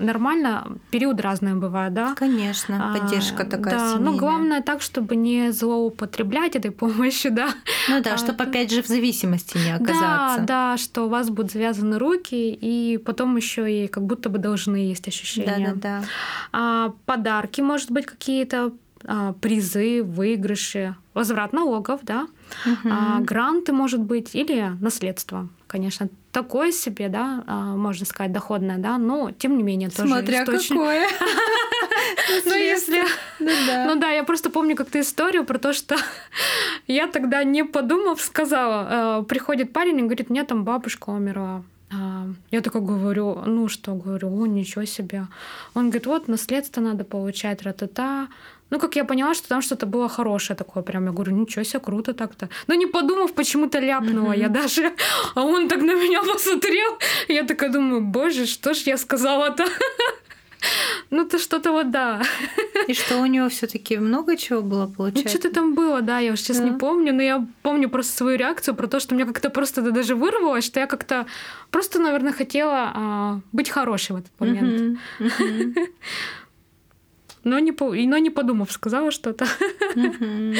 нормально, период разный бывает, да. Конечно, поддержка такая. Да, семейная. но главное так, чтобы не злоупотреблять этой <laughs> помощью, да. Ну да, чтобы опять же в зависимости не оказаться. Да, да, что у вас будут завязаны руки, и потом еще и как будто бы должны есть ощущения. Да, да, да. Подарки, может быть, какие-то а, призы, выигрыши, возврат налогов, да, угу. гранты, может быть, или наследство, конечно, такое себе, да, а, можно сказать, доходное, да, но тем не менее тоже Смотря источник. какое. <laughs> Ну, если... Ну да. ну да, я просто помню как-то историю про то, что <laughs> я тогда, не подумав, сказала, приходит парень и говорит, мне там бабушка умерла. Я такая говорю, ну что, говорю, о, ничего себе. Он говорит, вот наследство надо получать, ра-та-та. Ну, как я поняла, что там что-то было хорошее такое. Прям я говорю, ничего себе, круто так-то. Но не подумав, почему-то ляпнула я даже. <laughs> А он так на меня <laughs> посмотрел. Я такая думаю, боже, что ж я сказала-то? <laughs> Ну, то что-то вот да. И что у него все таки много чего было, ну, получается? Ну, что-то там было, да, я уже сейчас да. не помню, но я помню просто свою реакцию про то, что мне как-то просто это даже вырвалось, что я как-то просто, наверное, хотела а, быть хорошей в этот момент. Uh-huh. Uh-huh но не, но не подумав, сказала что-то. <laughs>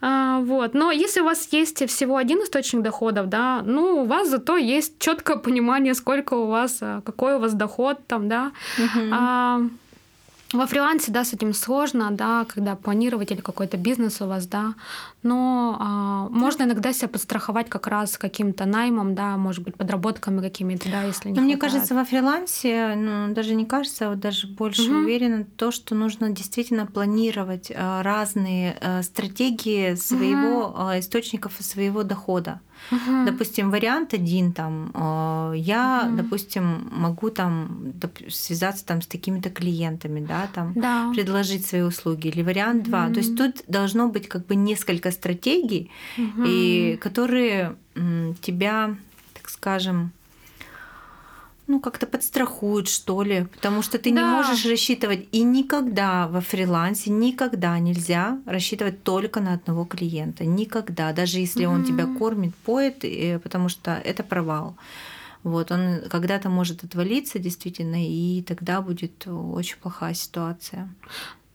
А, вот. Но если у вас есть всего один источник доходов, да, ну, у вас зато есть четкое понимание, сколько у вас, а, какой у вас доход там, да. А, во фрилансе, да, с этим сложно, да, когда планировать или какой-то бизнес у вас, да, но а, можно иногда себя подстраховать как раз каким-то наймом, да, может быть, подработками какими-то, да, если не но Мне кажется, во фрилансе, ну, даже не кажется, а вот даже больше угу. уверена, то, что нужно действительно планировать а, разные а, стратегии своего угу. источников своего дохода. Угу. Допустим, вариант один там, э, я, угу. допустим, могу там связаться там с такими-то клиентами, да, там да. предложить свои услуги. Или вариант угу. два. То есть тут должно быть как бы несколько стратегий, угу. и которые тебя, так скажем, ну, как-то подстрахуют, что ли, потому что ты да. не можешь рассчитывать. И никогда во фрилансе, никогда нельзя рассчитывать только на одного клиента. Никогда. Даже если mm-hmm. он тебя кормит, поет, потому что это провал. Вот, он когда-то может отвалиться действительно, и тогда будет очень плохая ситуация.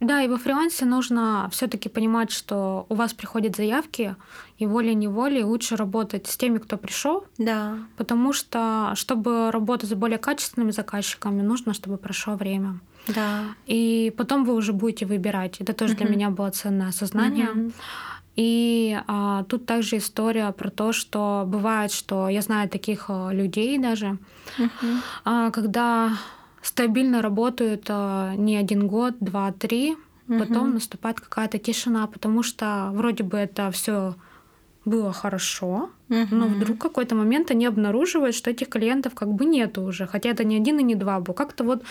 Да, и во фрилансе нужно все-таки понимать, что у вас приходят заявки, и волей-неволей лучше работать с теми, кто пришел. Да. Потому что, чтобы работать с более качественными заказчиками, нужно, чтобы прошло время. Да. И потом вы уже будете выбирать. Это тоже uh-huh. для меня было ценное осознание. Uh-huh. И а, тут также история про то, что бывает, что я знаю таких а, людей даже, uh-huh. а, когда стабильно работают а, не один год, два, три, угу. потом наступает какая-то тишина, потому что вроде бы это все было хорошо, угу. но вдруг в какой-то момент они обнаруживают, что этих клиентов как бы нету уже, хотя это не один и не два был. Как-то вот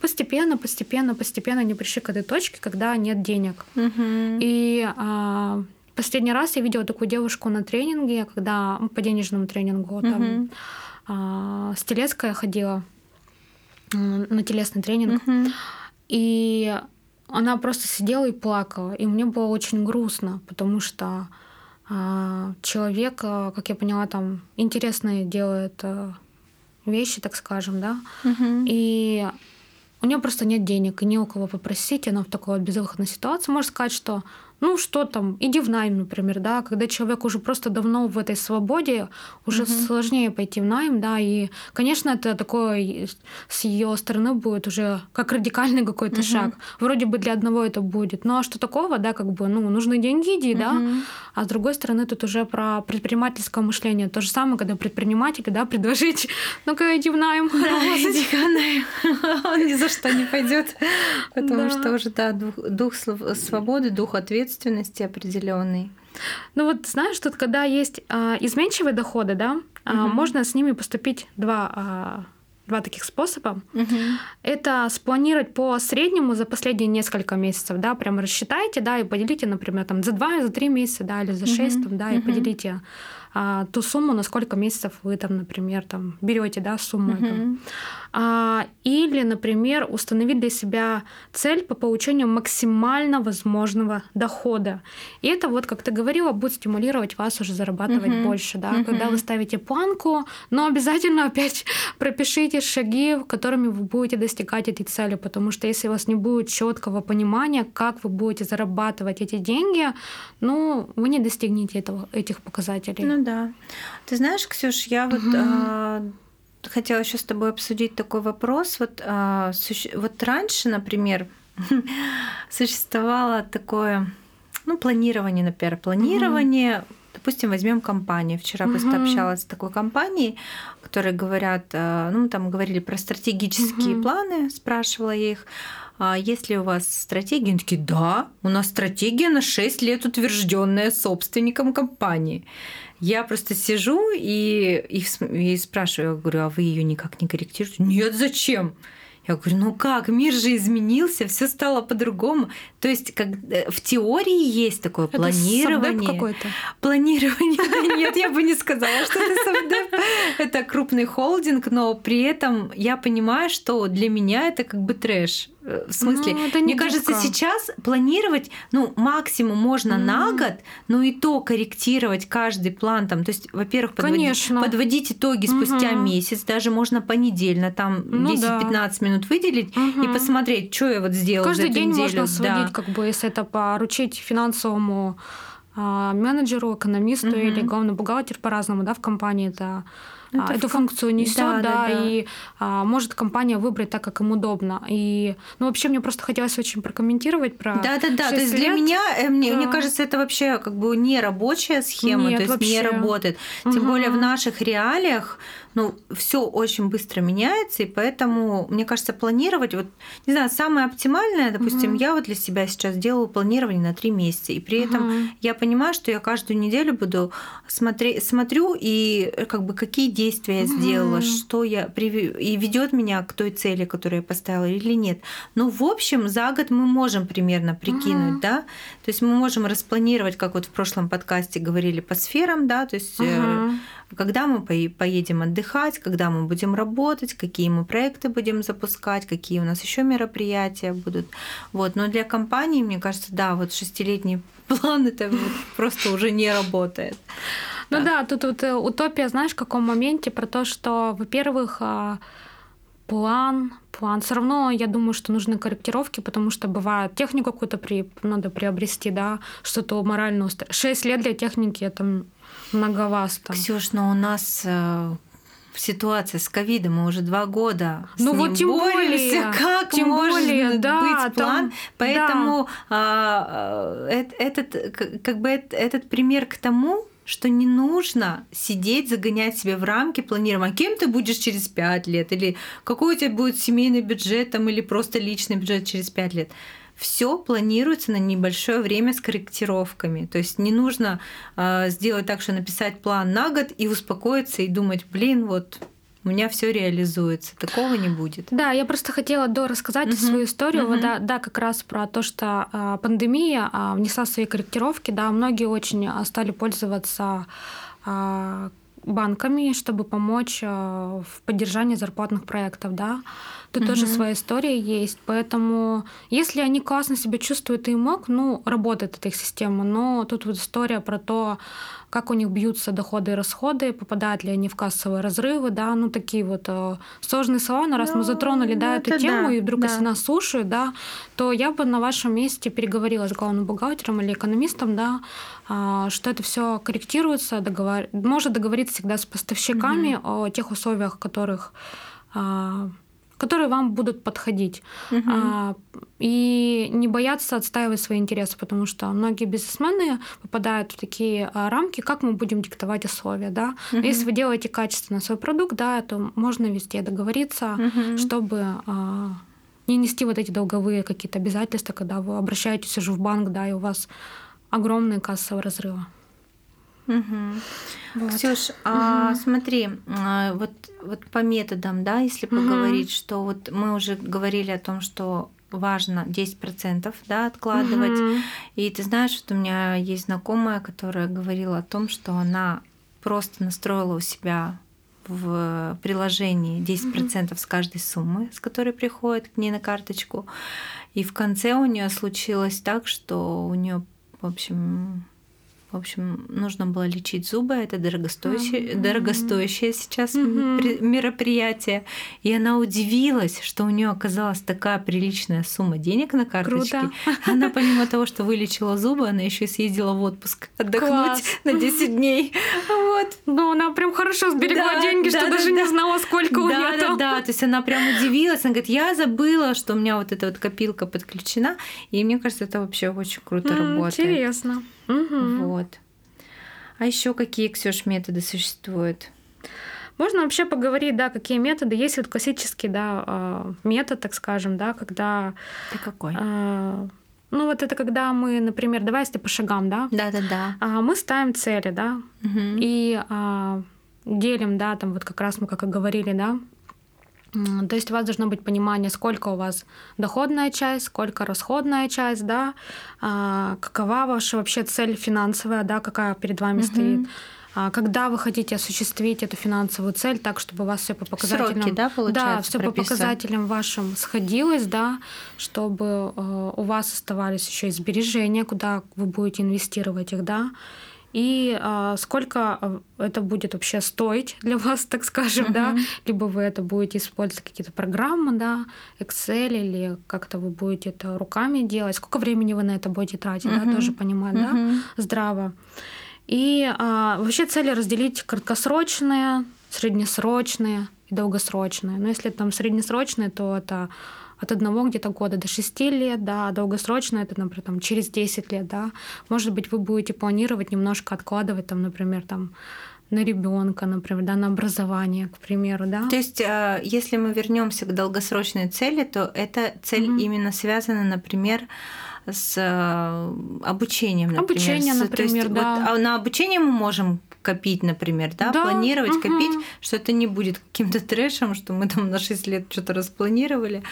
постепенно, постепенно, постепенно они пришли к этой точке, когда нет денег. Угу. И а, последний раз я видела такую девушку на тренинге, когда ну, по денежному тренингу угу. там а, Стелецкая ходила на телесный тренинг, угу. и она просто сидела и плакала, и мне было очень грустно, потому что а, человек, как я поняла, там интересные делает э, вещи, так скажем, да, угу. и у нее просто нет денег, и не у кого попросить, она в такой вот безвыходной ситуации. Можно сказать, что ну что там, иди в найм, например, да, когда человек уже просто давно в этой свободе, уже угу. сложнее пойти в найм, да, и, конечно, это такое с ее стороны будет уже как радикальный какой-то угу. шаг. Вроде бы для одного это будет, ну а что такого, да, как бы, ну, нужны деньги, иди, угу. да, а с другой стороны тут уже про предпринимательское мышление. То же самое, когда предприниматель, да, предложить, ну-ка иди в найм. Да, <laughs> иди в найм. Он <laughs> ни за что не пойдет, <laughs> потому что уже, да, дух свободы, дух ответственности ответственности определенной. Ну вот знаешь, тут когда есть а, изменчивые доходы, да, угу. а, можно с ними поступить два а, два таких способа. Угу. Это спланировать по среднему за последние несколько месяцев, да, прямо рассчитайте, да, и поделите, например, там за два, за три месяца, да, или за шесть, угу. там, да, угу. и поделите а, ту сумму, на сколько месяцев вы там, например, там берете, да, сумму. Угу. Эту. А, или, например, установить для себя цель по получению максимально возможного дохода. И это вот, как ты говорила, будет стимулировать вас уже зарабатывать угу. больше, да, угу. когда вы ставите планку, но обязательно опять <laughs> пропишите шаги, которыми вы будете достигать этой цели, потому что если у вас не будет четкого понимания, как вы будете зарабатывать эти деньги, ну, вы не достигнете этого, этих показателей. Ну да. Ты знаешь, Ксюш, я вот угу. Хотела еще с тобой обсудить такой вопрос. Вот, а, суще... вот раньше, например, <laughs> существовало такое, ну, планирование, например, планирование. Угу. Допустим, возьмем компанию. Вчера угу. просто общалась с такой компанией, которые говорят, а, ну, мы там говорили про стратегические угу. планы, спрашивала я их. А есть ли у вас стратегия? Они такие, да, у нас стратегия на 6 лет утвержденная собственником компании. Я просто сижу и, и, и спрашиваю, я говорю, а вы ее никак не корректируете? Нет, зачем? Я говорю, ну как, мир же изменился, все стало по-другому. То есть как, э, в теории есть такое это планирование. какой-то? Планирование. Нет, я бы не сказала, что это совдеп. Это крупный холдинг, но при этом я понимаю, что для меня это как бы трэш. Э, в смысле, ну, мне кажется, сейчас планировать, ну, максимум можно mm. на год, но и то корректировать каждый план там. То есть, во-первых, подводить, подводить итоги mm-hmm. спустя месяц, даже можно понедельно там ну, 10-15 да. минут выделить mm-hmm. и посмотреть, что я вот сделала Каждый за эту день неделю. можно сводить, да. как бы, если это поручить финансовому а, менеджеру, экономисту mm-hmm. или главный бухгалтер по-разному, да, в компании это это а, эту фун... функцию несет, да, да, да, да, и а, может компания выбрать так, как им удобно. И, ну, вообще, мне просто хотелось очень прокомментировать про. Да, да, да. То есть лет. для меня, э, мне, да. мне кажется, это вообще как бы не рабочая схема, Нет, то есть вообще. не работает. Тем угу. более в наших реалиях ну, все очень быстро меняется, и поэтому, мне кажется, планировать, вот, не знаю, самое оптимальное, допустим, угу. я вот для себя сейчас делаю планирование на три месяца, и при этом угу. я понимаю, что я каждую неделю буду смотреть, смотрю и э, как бы какие действия я сделала, угу. что я и ведет меня к той цели, которую я поставила или нет. Ну, в общем, за год мы можем примерно прикинуть, угу. да, то есть мы можем распланировать, как вот в прошлом подкасте говорили по сферам, да, то есть угу когда мы поедем отдыхать, когда мы будем работать, какие мы проекты будем запускать, какие у нас еще мероприятия будут. Вот. Но для компании, мне кажется, да, вот шестилетний <laughs> план это просто уже не работает. Ну да, тут вот э, утопия, знаешь, в каком моменте про то, что, во-первых, а, план, план. Все равно я думаю, что нужны корректировки, потому что бывает технику какую-то при, надо приобрести, да, что-то морально устроить. Шесть лет для техники это многовато. Ксюш, но у нас э, ситуация с ковидом, мы уже два года ну с вот ним тем боремся, более, <laughs> как тем может более, да, быть план, там, поэтому да. а, этот, как бы этот пример к тому, что не нужно сидеть, загонять себя в рамки планирования, кем ты будешь через пять лет, или какой у тебя будет семейный бюджет там, или просто личный бюджет через пять лет все планируется на небольшое время с корректировками. То есть не нужно э, сделать так, что написать план на год и успокоиться и думать, блин, вот у меня все реализуется. Такого не будет. Да, я просто хотела до рассказать uh-huh. свою историю. Вот, да, да, как раз про то, что э, пандемия э, внесла свои корректировки. Да, многие очень стали пользоваться э, банками, чтобы помочь в поддержании зарплатных проектов, да. Тут угу. тоже своя история есть. Поэтому, если они классно себя чувствуют и мог, ну, работает эта их система. Но тут вот история про то, как у них бьются доходы и расходы, попадают ли они в кассовые разрывы, да, ну такие вот э, сложные слова, но раз ну, мы затронули, да, эту тему, да, и вдруг да. если нас слушают, да, то я бы на вашем месте переговорила с главным бухгалтером или экономистом, да, э, что это все корректируется, договор... может договориться всегда с поставщиками угу. о тех условиях, которых э, которые вам будут подходить. Угу. А, и не бояться отстаивать свои интересы, потому что многие бизнесмены попадают в такие а, рамки, как мы будем диктовать условия. Да? Угу. Если вы делаете качественно свой продукт, да, то можно везде договориться, угу. чтобы а, не нести вот эти долговые какие-то обязательства, когда вы обращаетесь уже в банк, да, и у вас огромные кассовые разрывы. Угу. Вот. Ксюш, а, смотри, а, вот, вот по методам, да, если поговорить, угу. что вот мы уже говорили о том, что важно 10% да, откладывать. Угу. И ты знаешь, что у меня есть знакомая, которая говорила о том, что она просто настроила у себя в приложении 10% угу. с каждой суммы, с которой приходит к ней на карточку. И в конце у нее случилось так, что у нее, в общем, в общем, нужно было лечить зубы. Это дорогостоящее, mm-hmm. дорогостоящее сейчас mm-hmm. мероприятие. И она удивилась, что у нее оказалась такая приличная сумма денег на карточке. Круто. Она помимо того, что вылечила зубы, она еще съездила в отпуск отдохнуть Класс. на 10 дней. <laughs> Вот. Ну, она прям хорошо сберегла да, деньги, да, что да, даже да. не знала, сколько да, у нее да, там. Да, да, то есть она прям удивилась. Она говорит, я забыла, что у меня вот эта вот копилка подключена. И мне кажется, это вообще очень круто mm, работает. Интересно. Угу. Вот. А еще какие, Ксюш, методы существуют? Можно вообще поговорить, да, какие методы. Есть вот классический, да, а, метод, так скажем, да, когда... Это какой? А, ну, вот это когда мы, например, давай если по шагам, да? Да-да-да. А, мы ставим цели, да, угу. и делим, да, там вот как раз мы как и говорили, да, то есть у вас должно быть понимание, сколько у вас доходная часть, сколько расходная часть, да, а, какова ваша вообще цель финансовая, да, какая перед вами угу. стоит. А, когда вы хотите осуществить эту финансовую цель так, чтобы у вас все по показателям, Сроки, да, да, все по показателям вашим сходилось, да, чтобы э, у вас оставались еще и сбережения, куда вы будете инвестировать их, да, и а, сколько а, это будет вообще стоить для вас, так скажем, uh-huh. да, либо вы это будете использовать какие-то программы, да, Excel или как-то вы будете это руками делать, сколько времени вы на это будете тратить, uh-huh. да, тоже понимать, uh-huh. да, здраво. И а, вообще цели разделить краткосрочные, среднесрочные и долгосрочные. Но если там среднесрочные, то это от одного где-то года до 6 лет, да, а долгосрочно это, например, там, через 10 лет, да. Может быть, вы будете планировать немножко откладывать, там, например, там, на ребенка, например, да, на образование, к примеру, да. То есть, э, если мы вернемся к долгосрочной цели, то эта цель mm-hmm. именно связана, например, с э, обучением, например. Обучение, например, то есть, да. Вот, а на обучение мы можем копить, например, да, да планировать, угу. копить, что это не будет каким-то <laughs> трэшем, что мы там на 6 лет что-то распланировали.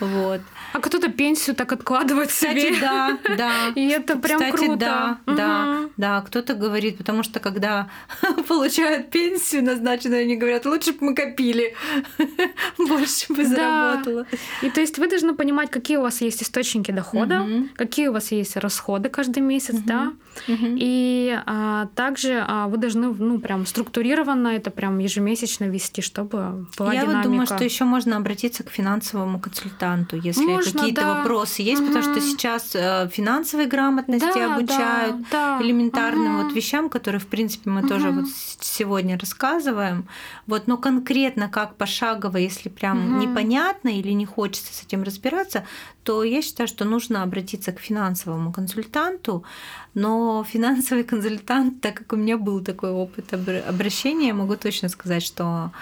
Вот. А кто-то пенсию так откладывает Кстати, себе. да, да. <laughs> И это прям Кстати, круто. да, угу. да, да. Кто-то говорит, потому что когда <laughs> получают пенсию назначенную, они говорят, лучше бы мы копили, больше бы заработала. И то есть вы должны понимать, какие у вас есть источники дохода, какие у вас есть расходы каждый месяц, да. И а, также а, вы должны ну, прям структурированно это прям ежемесячно вести, чтобы была Я динамика. вот думаю, что еще можно обратиться к финансовому консультанту, если какие-то да. вопросы есть, угу. потому что сейчас э, финансовой грамотности да, обучают, да, да. элементарным угу. вот вещам, которые, в принципе, мы угу. тоже вот сегодня рассказываем. Вот, но конкретно как пошагово, если прям угу. непонятно или не хочется с этим разбираться, то я считаю, что нужно обратиться к финансовому консультанту. Но финансовый консультант, <laughs> так как у меня был такой опыт обращения, могу точно сказать, что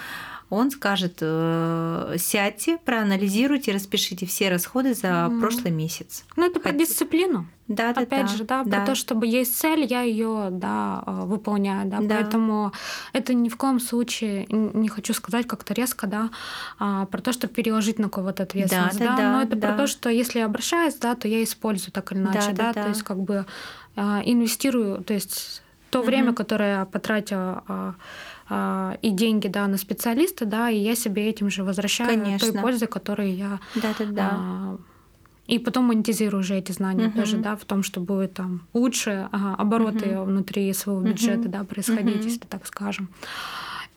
он скажет, э, сядьте, проанализируйте, распишите все расходы за угу. прошлый месяц. Ну, это про дисциплину. Да, да, Опять да, же, да, да, про то, чтобы есть цель, я ее, да, э, выполняю, да, да, поэтому это ни в коем случае не хочу сказать как-то резко, да, а, про то, чтобы переложить на кого-то ответственность, да, да, да но это да. про то, что если я обращаюсь, да, то я использую так или иначе, да, да, да, то есть как бы инвестирую, то есть то угу. время, которое я потратила а, а, и деньги да, на специалиста, да, и я себе этим же возвращаю Конечно. той пользы, которую я да, да, да. А, и потом монетизирую уже эти знания угу. тоже, да, в том, что будет там лучше обороты угу. внутри своего бюджета, угу. да, происходить, угу. если так скажем.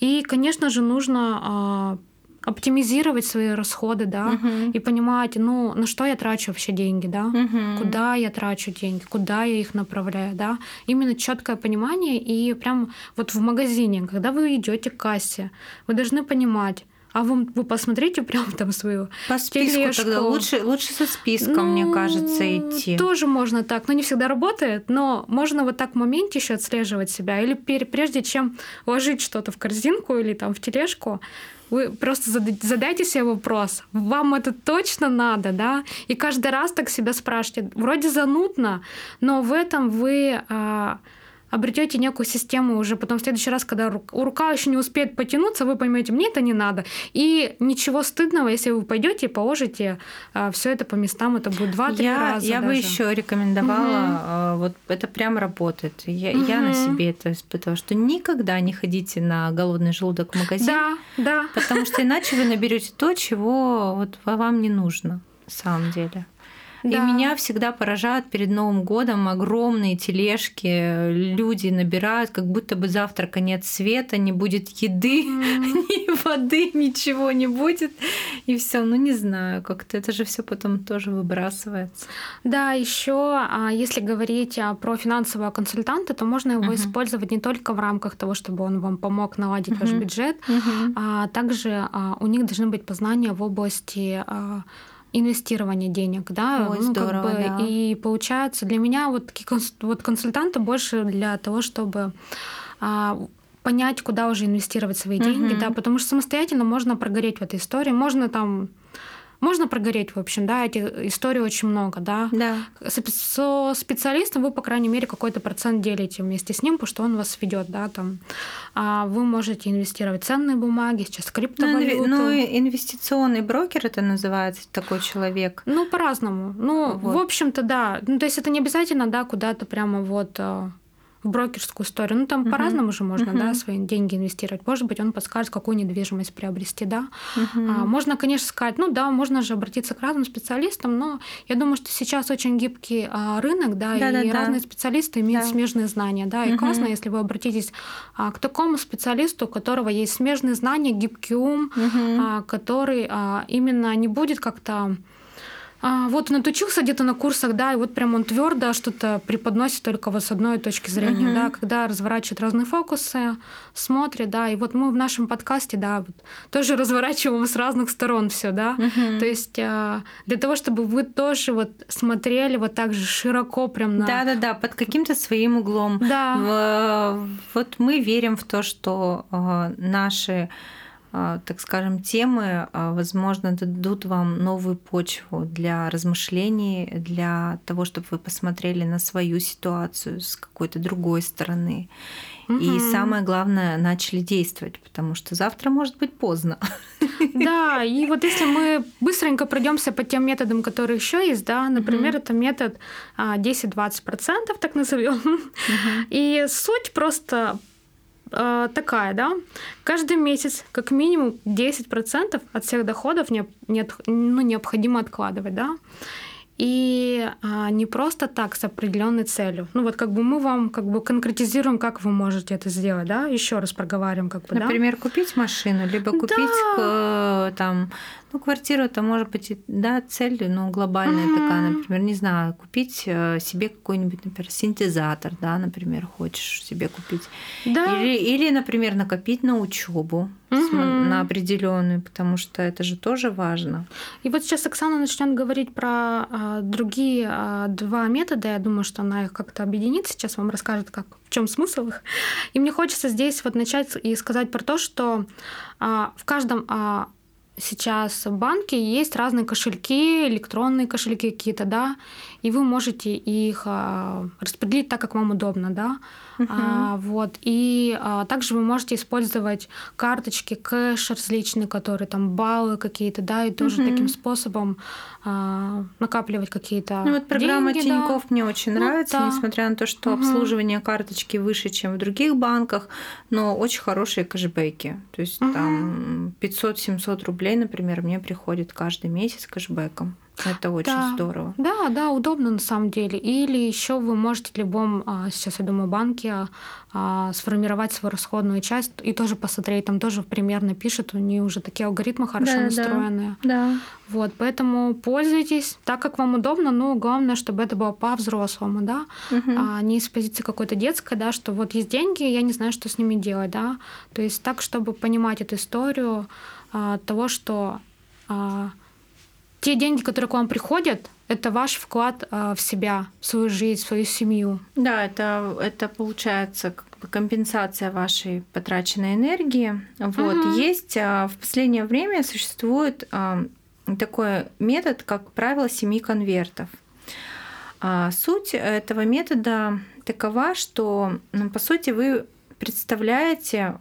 И, конечно же, нужно а, оптимизировать свои расходы, да, угу. и понимать, ну, на что я трачу вообще деньги, да, угу. куда я трачу деньги, куда я их направляю, да. Именно четкое понимание и прям вот в магазине, когда вы идете к кассе, вы должны понимать, а вы, вы посмотрите прям там свою По списку тележку. тогда лучше, лучше со списком, ну, мне кажется, идти. Тоже можно так, но не всегда работает, но можно вот так в моменте еще отслеживать себя. Или прежде чем ложить что-то в корзинку или там в тележку, вы просто задайте себе вопрос, вам это точно надо, да? И каждый раз так себя спрашивайте. Вроде занудно, но в этом вы а, обретете некую систему уже потом в следующий раз, когда рука еще не успеет потянуться, вы поймете, мне это не надо. И ничего стыдного, если вы пойдете и положите а, все это по местам, это будет два-три раза. Я даже. бы еще рекомендовала, угу. вот это прям работает. Я, угу. я на себе это испытывала, что никогда не ходите на голодный желудок в магазин. Да, да. Потому что иначе вы наберете то, чего вот вам не нужно на самом деле. Да. И меня всегда поражают перед Новым годом огромные тележки, люди набирают, как будто бы завтра конец света, не будет еды, mm. <laughs> ни воды, ничего не будет. И все, ну не знаю, как-то это же все потом тоже выбрасывается. Да, еще а, если говорить а, про финансового консультанта, то можно его uh-huh. использовать не только в рамках того, чтобы он вам помог наладить uh-huh. ваш бюджет, uh-huh. а также у них должны быть познания в области инвестирование денег, да, Ой, ну, здорово, как бы, да. и получается для меня вот такие вот консультанты больше для того, чтобы а, понять, куда уже инвестировать свои деньги, угу. да, потому что самостоятельно можно прогореть в этой истории, можно там можно прогореть, в общем, да, эти истории очень много, да. Да. Со специалистом вы, по крайней мере, какой-то процент делите вместе с ним, потому что он вас ведет, да, там. А вы можете инвестировать в ценные бумаги, сейчас криптовалюту. Ну, инвестиционный брокер это называется, такой человек. Ну, по-разному. Ну, вот. в общем-то, да. Ну, то есть это не обязательно, да, куда-то прямо вот а, в брокерскую историю. Ну, там uh-huh. по-разному же можно, uh-huh. да, свои деньги инвестировать. Может быть, он подскажет, какую недвижимость приобрести, да. Uh-huh. А, можно, конечно, сказать, ну да, можно же обратиться к разным специалистам, но я думаю, что сейчас очень гибкий а, рынок, да, да и да, разные да. специалисты имеют да. смежные знания, да, и uh-huh. классно, если вы обратитесь а, к такому специалисту, у которого есть смежные знания, гибкий ум, uh-huh. а, который а, именно не будет как-то а, вот он отучился где-то на курсах, да, и вот прям он твердо что-то преподносит только вот с одной точки зрения, uh-huh. да, когда разворачивает разные фокусы, смотрит, да, и вот мы в нашем подкасте, да, вот, тоже <laughs> разворачиваем с разных сторон все, да, uh-huh. то есть а, для того, чтобы вы тоже вот смотрели вот так же широко прям на... Да-да-да, под каким-то своим углом. Да. Вот мы верим в то, что а, наши так скажем, темы, а, возможно, дадут вам новую почву для размышлений, для того, чтобы вы посмотрели на свою ситуацию с какой-то другой стороны. Угу. И самое главное, начали действовать, потому что завтра может быть поздно. <laughs> Да, и вот если мы быстренько пройдемся по тем методам, которые еще есть, да, например, угу. это метод 10-20%, а, так назовем. Угу. И суть просто э, такая, да, каждый месяц как минимум 10% от всех доходов не, не, ну, необходимо откладывать, да. И а, не просто так с определенной целью. Ну вот как бы мы вам как бы конкретизируем, как вы можете это сделать, да, еще раз проговариваем, как бы, Например, да? купить машину, либо купить да. там, ну квартиру, это может быть да цель, ну глобальная mm-hmm. такая, например, не знаю, купить э, себе какой-нибудь, например, синтезатор, да, например, хочешь себе купить, да. или или, например, накопить на учебу. угу. на определенную, потому что это же тоже важно. И вот сейчас Оксана начнет говорить про а, другие а, два метода. Я думаю, что она их как-то объединит. Сейчас вам расскажет, как в чем смысл их. И мне хочется здесь вот начать и сказать про то, что а, в каждом а, сейчас в банке есть разные кошельки, электронные кошельки какие-то, да, и вы можете их а, распределить так, как вам удобно, да. Uh-huh. А, вот. И а, также вы можете использовать карточки, кэш различные, которые там баллы какие-то, да, и тоже uh-huh. таким способом а, накапливать какие-то. Ну вот программа деньги, Тинькофф да. мне очень ну, нравится, да. несмотря на то, что uh-huh. обслуживание карточки выше, чем в других банках, но очень хорошие кэшбэки. То есть uh-huh. там 500-700 рублей, например, мне приходит каждый месяц кэшбэком. Это очень да. здорово. Да, да, удобно на самом деле. Или еще вы можете в любом, а, сейчас я думаю, банке а, сформировать свою расходную часть и тоже посмотреть, там тоже примерно пишет, у нее уже такие алгоритмы хорошо да, настроенные. Да, да. Вот, поэтому пользуйтесь так, как вам удобно, но главное, чтобы это было по-взрослому, да, угу. а не из позиции какой-то детской, да, что вот есть деньги, я не знаю, что с ними делать, да. То есть так, чтобы понимать эту историю а, того, что а, те деньги, которые к вам приходят, это ваш вклад а, в себя, в свою жизнь, в свою семью. Да, это, это получается как бы компенсация вашей потраченной энергии. Вот. Угу. Есть а, в последнее время существует а, такой метод, как правило семи конвертов. Суть этого метода такова, что, ну, по сути, вы представляете,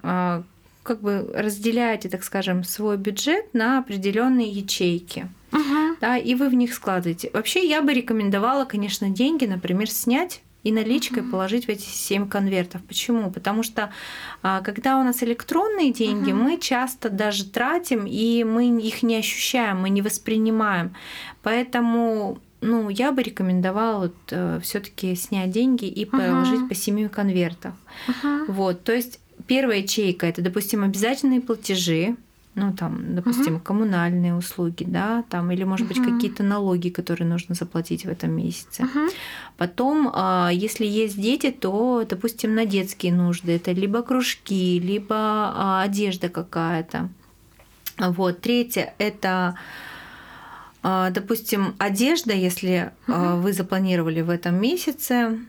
как бы разделяете, так скажем, свой бюджет на определенные ячейки угу. да, и вы в них складываете. Вообще я бы рекомендовала, конечно, деньги, например, снять и наличкой uh положить в эти семь конвертов. Почему? Потому что а, когда у нас электронные деньги, uh мы часто даже тратим, и мы их не ощущаем, мы не воспринимаем. Поэтому ну, я бы рекомендовала вот, э, все-таки снять деньги и положить uh по семи конвертах. uh Вот, то есть первая ячейка это, допустим, обязательные платежи, ну там, допустим, угу. коммунальные услуги, да, там, или, может угу. быть, какие-то налоги, которые нужно заплатить в этом месяце. Угу. Потом, а, если есть дети, то, допустим, на детские нужды это либо кружки, либо а, одежда какая-то. Вот. Третье это а, допустим, одежда, если угу. вы запланировали в этом месяце,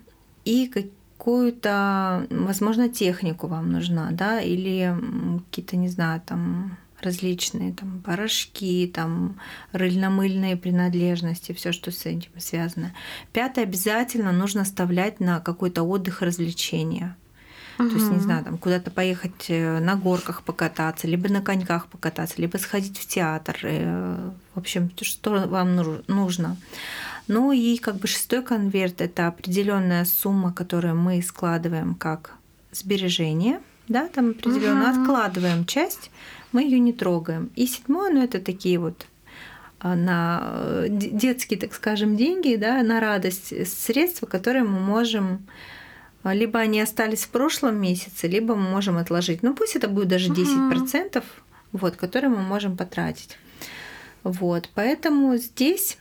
и какую-то, возможно, технику вам нужна, да, или какие-то, не знаю, там различные там порошки, там рыльно-мыльные принадлежности, все, что с этим связано. Пятое обязательно нужно оставлять на какой-то отдых развлечения. Угу. То есть, не знаю, там куда-то поехать э, на горках покататься, либо на коньках покататься, либо сходить в театр. Э, в общем, что вам нужно. Ну и как бы шестой конверт это определенная сумма, которую мы складываем как сбережение, да, там определенно угу. откладываем часть мы ее не трогаем. И седьмое, ну это такие вот а, на э, детские, так скажем, деньги, да, на радость средства, которые мы можем а, либо они остались в прошлом месяце, либо мы можем отложить. Ну пусть это будет даже 10%, uh вот, которые мы можем потратить. Вот, поэтому здесь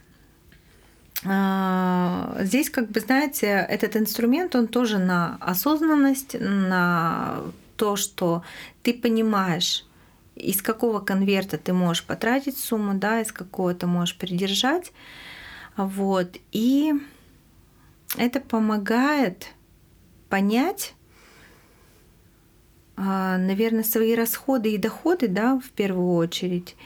Здесь, как бы, знаете, этот инструмент, он тоже на осознанность, на то, что ты понимаешь, из какого конверта ты можешь потратить сумму, да, из какого ты можешь придержать. Вот. И это помогает понять, а, наверное, свои расходы и доходы, да, в первую очередь,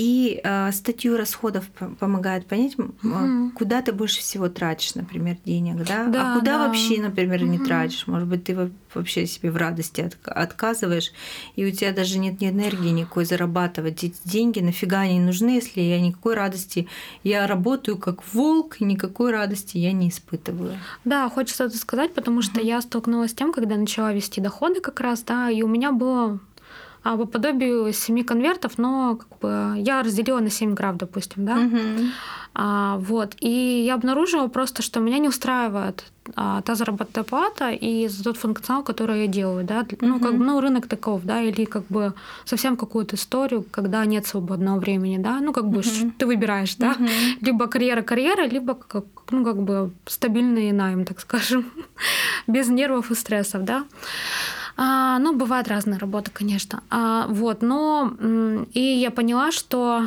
и э, статью расходов помогает понять, угу. куда ты больше всего тратишь, например, денег, да, да а куда да. вообще, например, угу. не тратишь. Может быть, ты вообще себе в радости от, отказываешь, и у тебя даже нет ни энергии никакой зарабатывать. Эти деньги нафига они нужны, если я никакой радости, я работаю как волк, и никакой радости я не испытываю. Да, хочется это сказать, потому что угу. я столкнулась с тем, когда начала вести доходы как раз, да, и у меня было а, по подобию семи конвертов, но как бы я разделила на 7 граф, допустим, да. Угу. А, вот. И я обнаружила просто, что меня не устраивает а, та заработная плата и за тот функционал, который я делаю, да. Угу. Ну, как бы, ну, рынок таков, да, или как бы совсем какую-то историю, когда нет свободного времени, да. Ну, как бы угу. ты выбираешь, да. Угу. Либо карьера-карьера, либо как, ну, как бы стабильный найм, так скажем, <laughs> без нервов и стрессов, да. А, ну, бывает разная работа, конечно. А, вот, но и я поняла, что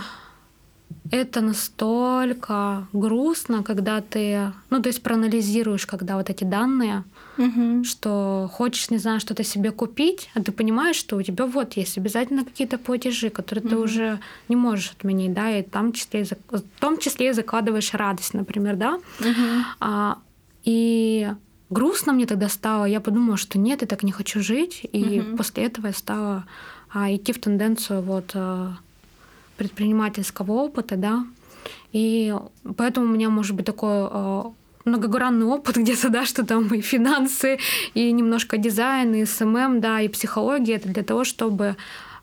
это настолько грустно, когда ты, ну, то есть проанализируешь, когда вот эти данные, угу. что хочешь, не знаю, что-то себе купить, а ты понимаешь, что у тебя вот есть обязательно какие-то платежи, которые угу. ты уже не можешь отменить, да, и там числе, в том числе закладываешь радость, например, да. Угу. А, и грустно мне тогда стало, я подумала, что нет, я так не хочу жить, и угу. после этого я стала а, идти в тенденцию вот а, предпринимательского опыта, да, и поэтому у меня может быть такой а, многогранный опыт <laughs> где-то, да, что там и финансы, и немножко дизайн, и SMM, да, и психология. Это для того, чтобы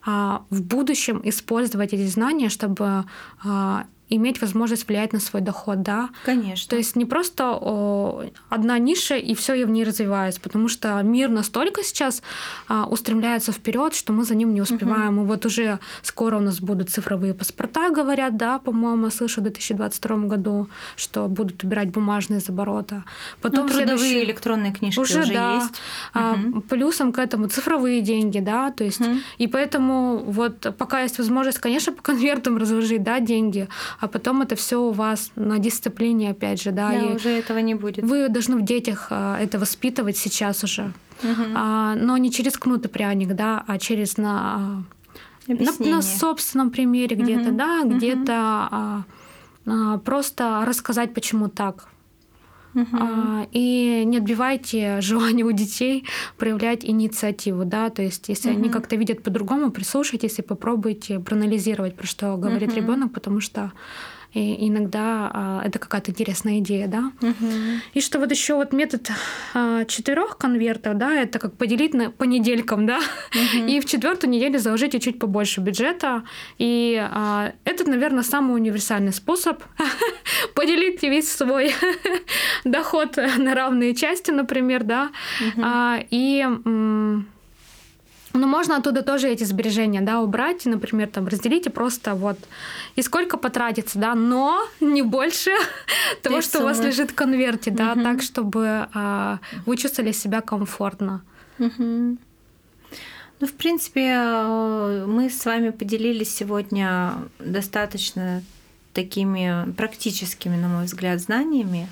а, в будущем использовать эти знания, чтобы а, иметь возможность влиять на свой доход, да? Конечно. То есть не просто о, одна ниша и все я в ней развиваюсь, потому что мир настолько сейчас а, устремляется вперед, что мы за ним не успеваем. Угу. И вот уже скоро у нас будут цифровые паспорта, говорят, да, по-моему, слышу в 2022 году, что будут убирать бумажные из оборота. Потом ну, трудовые следующий... электронные книжки уже, уже да. есть. А, угу. Плюсом к этому цифровые деньги, да, то есть угу. и поэтому вот пока есть возможность, конечно, по конвертам разложить, да, деньги, а потом это все у вас на дисциплине, опять же, да. Да, и уже этого не будет. Вы должны в детях а, это воспитывать сейчас уже. Угу. А, но не через кнут пряник, да, а через на, на, на собственном примере где-то, угу. да, где-то а, а, просто рассказать, почему так. А, и не отбивайте желание у детей проявлять инициативу, да, то есть если угу. они как-то видят по-другому, прислушайтесь и попробуйте проанализировать, про что говорит угу. ребенок, потому что и иногда а, это какая-то интересная идея, да. Угу. И что вот еще вот метод а, четырех конвертов, да, это как поделить на по неделькам, да, угу. и в четвертую неделю заложите чуть побольше бюджета. И а, это, наверное, самый универсальный способ <laughs> поделить весь свой <laughs> доход на равные части, например, да, угу. и ну, можно оттуда тоже эти сбережения, да, убрать, например, там, разделить и просто вот, и сколько потратится, да, но не больше <laughs> того, что у вас лежит в конверте, да, так, чтобы а, вы чувствовали себя комфортно. Ну, в принципе, э, мы с вами поделились сегодня достаточно такими практическими, на мой взгляд, знаниями.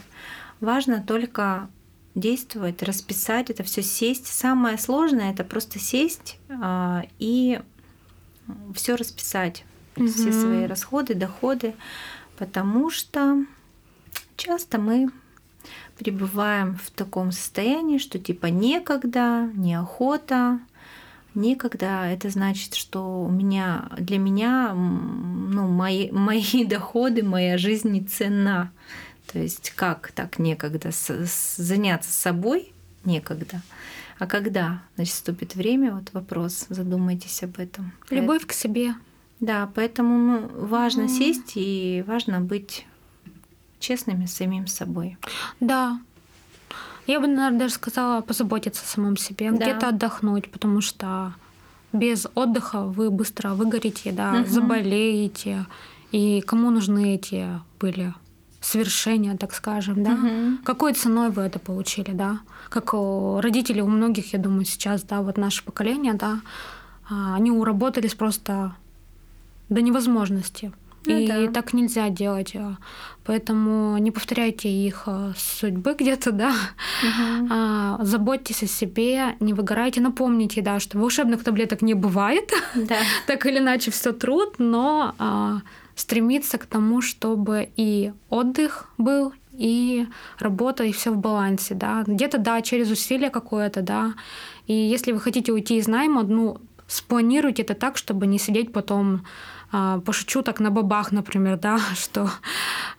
Важно только действовать, расписать это все, сесть. Самое сложное это просто сесть а, и все расписать, угу. все свои расходы, доходы, потому что часто мы пребываем в таком состоянии, что типа некогда, неохота, некогда. Это значит, что у меня для меня ну, мои, мои доходы, моя жизнь не ценна. То есть как так некогда заняться собой некогда, а когда значит, наступит время, вот вопрос, задумайтесь об этом. Любовь к себе. Да, поэтому ну, важно mm. сесть и важно быть честными с самим собой. Да. Я бы, наверное, даже сказала позаботиться о самом себе, да. где-то отдохнуть, потому что без отдыха вы быстро выгорите, да, угу. заболеете. И кому нужны эти были свершения, так скажем, да? Угу. Какой ценой вы это получили, да? Как родители у многих, я думаю, сейчас, да, вот наше поколение, да, а, они уработались просто до невозможности. Ну, и да. так нельзя делать. Поэтому не повторяйте их а, судьбы <laughs> где-то, да. Угу. А, заботьтесь о себе, не выгорайте, напомните, да, что волшебных таблеток не бывает. Да. <laughs> так или иначе, все труд, но а, стремиться к тому, чтобы и отдых был, и работа, и все в балансе, да. Где-то, да, через усилие какое-то, да. И если вы хотите уйти из найма, ну, спланируйте это так, чтобы не сидеть потом а, пошучу так на бабах, например, да, <laughs> что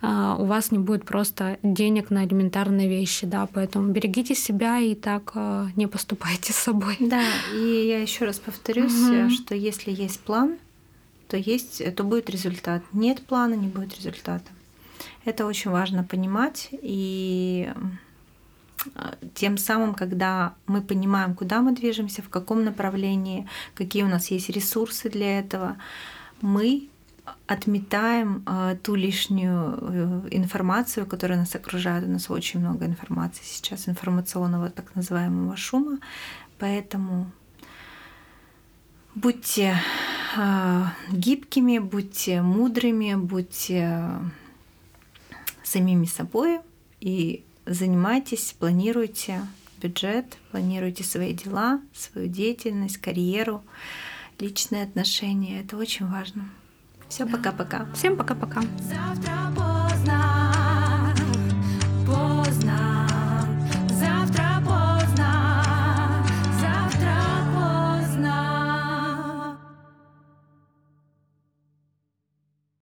а, у вас не будет просто денег на элементарные вещи, да, поэтому берегите себя и так а, не поступайте с собой. Да, и я еще раз повторюсь, угу. что если есть план, то есть, то будет результат. Нет плана, не будет результата. Это очень важно понимать. И а, тем самым, когда мы понимаем, куда мы движемся, в каком направлении, какие у нас есть ресурсы для этого, мы отметаем э, ту лишнюю э, информацию, которая нас окружает. У нас очень много информации сейчас, информационного так называемого шума. Поэтому Будьте гибкими, будьте мудрыми, будьте самими собой и занимайтесь, планируйте бюджет, планируйте свои дела, свою деятельность, карьеру, личные отношения. Это очень важно. Все, пока-пока. Всем пока-пока. Завтра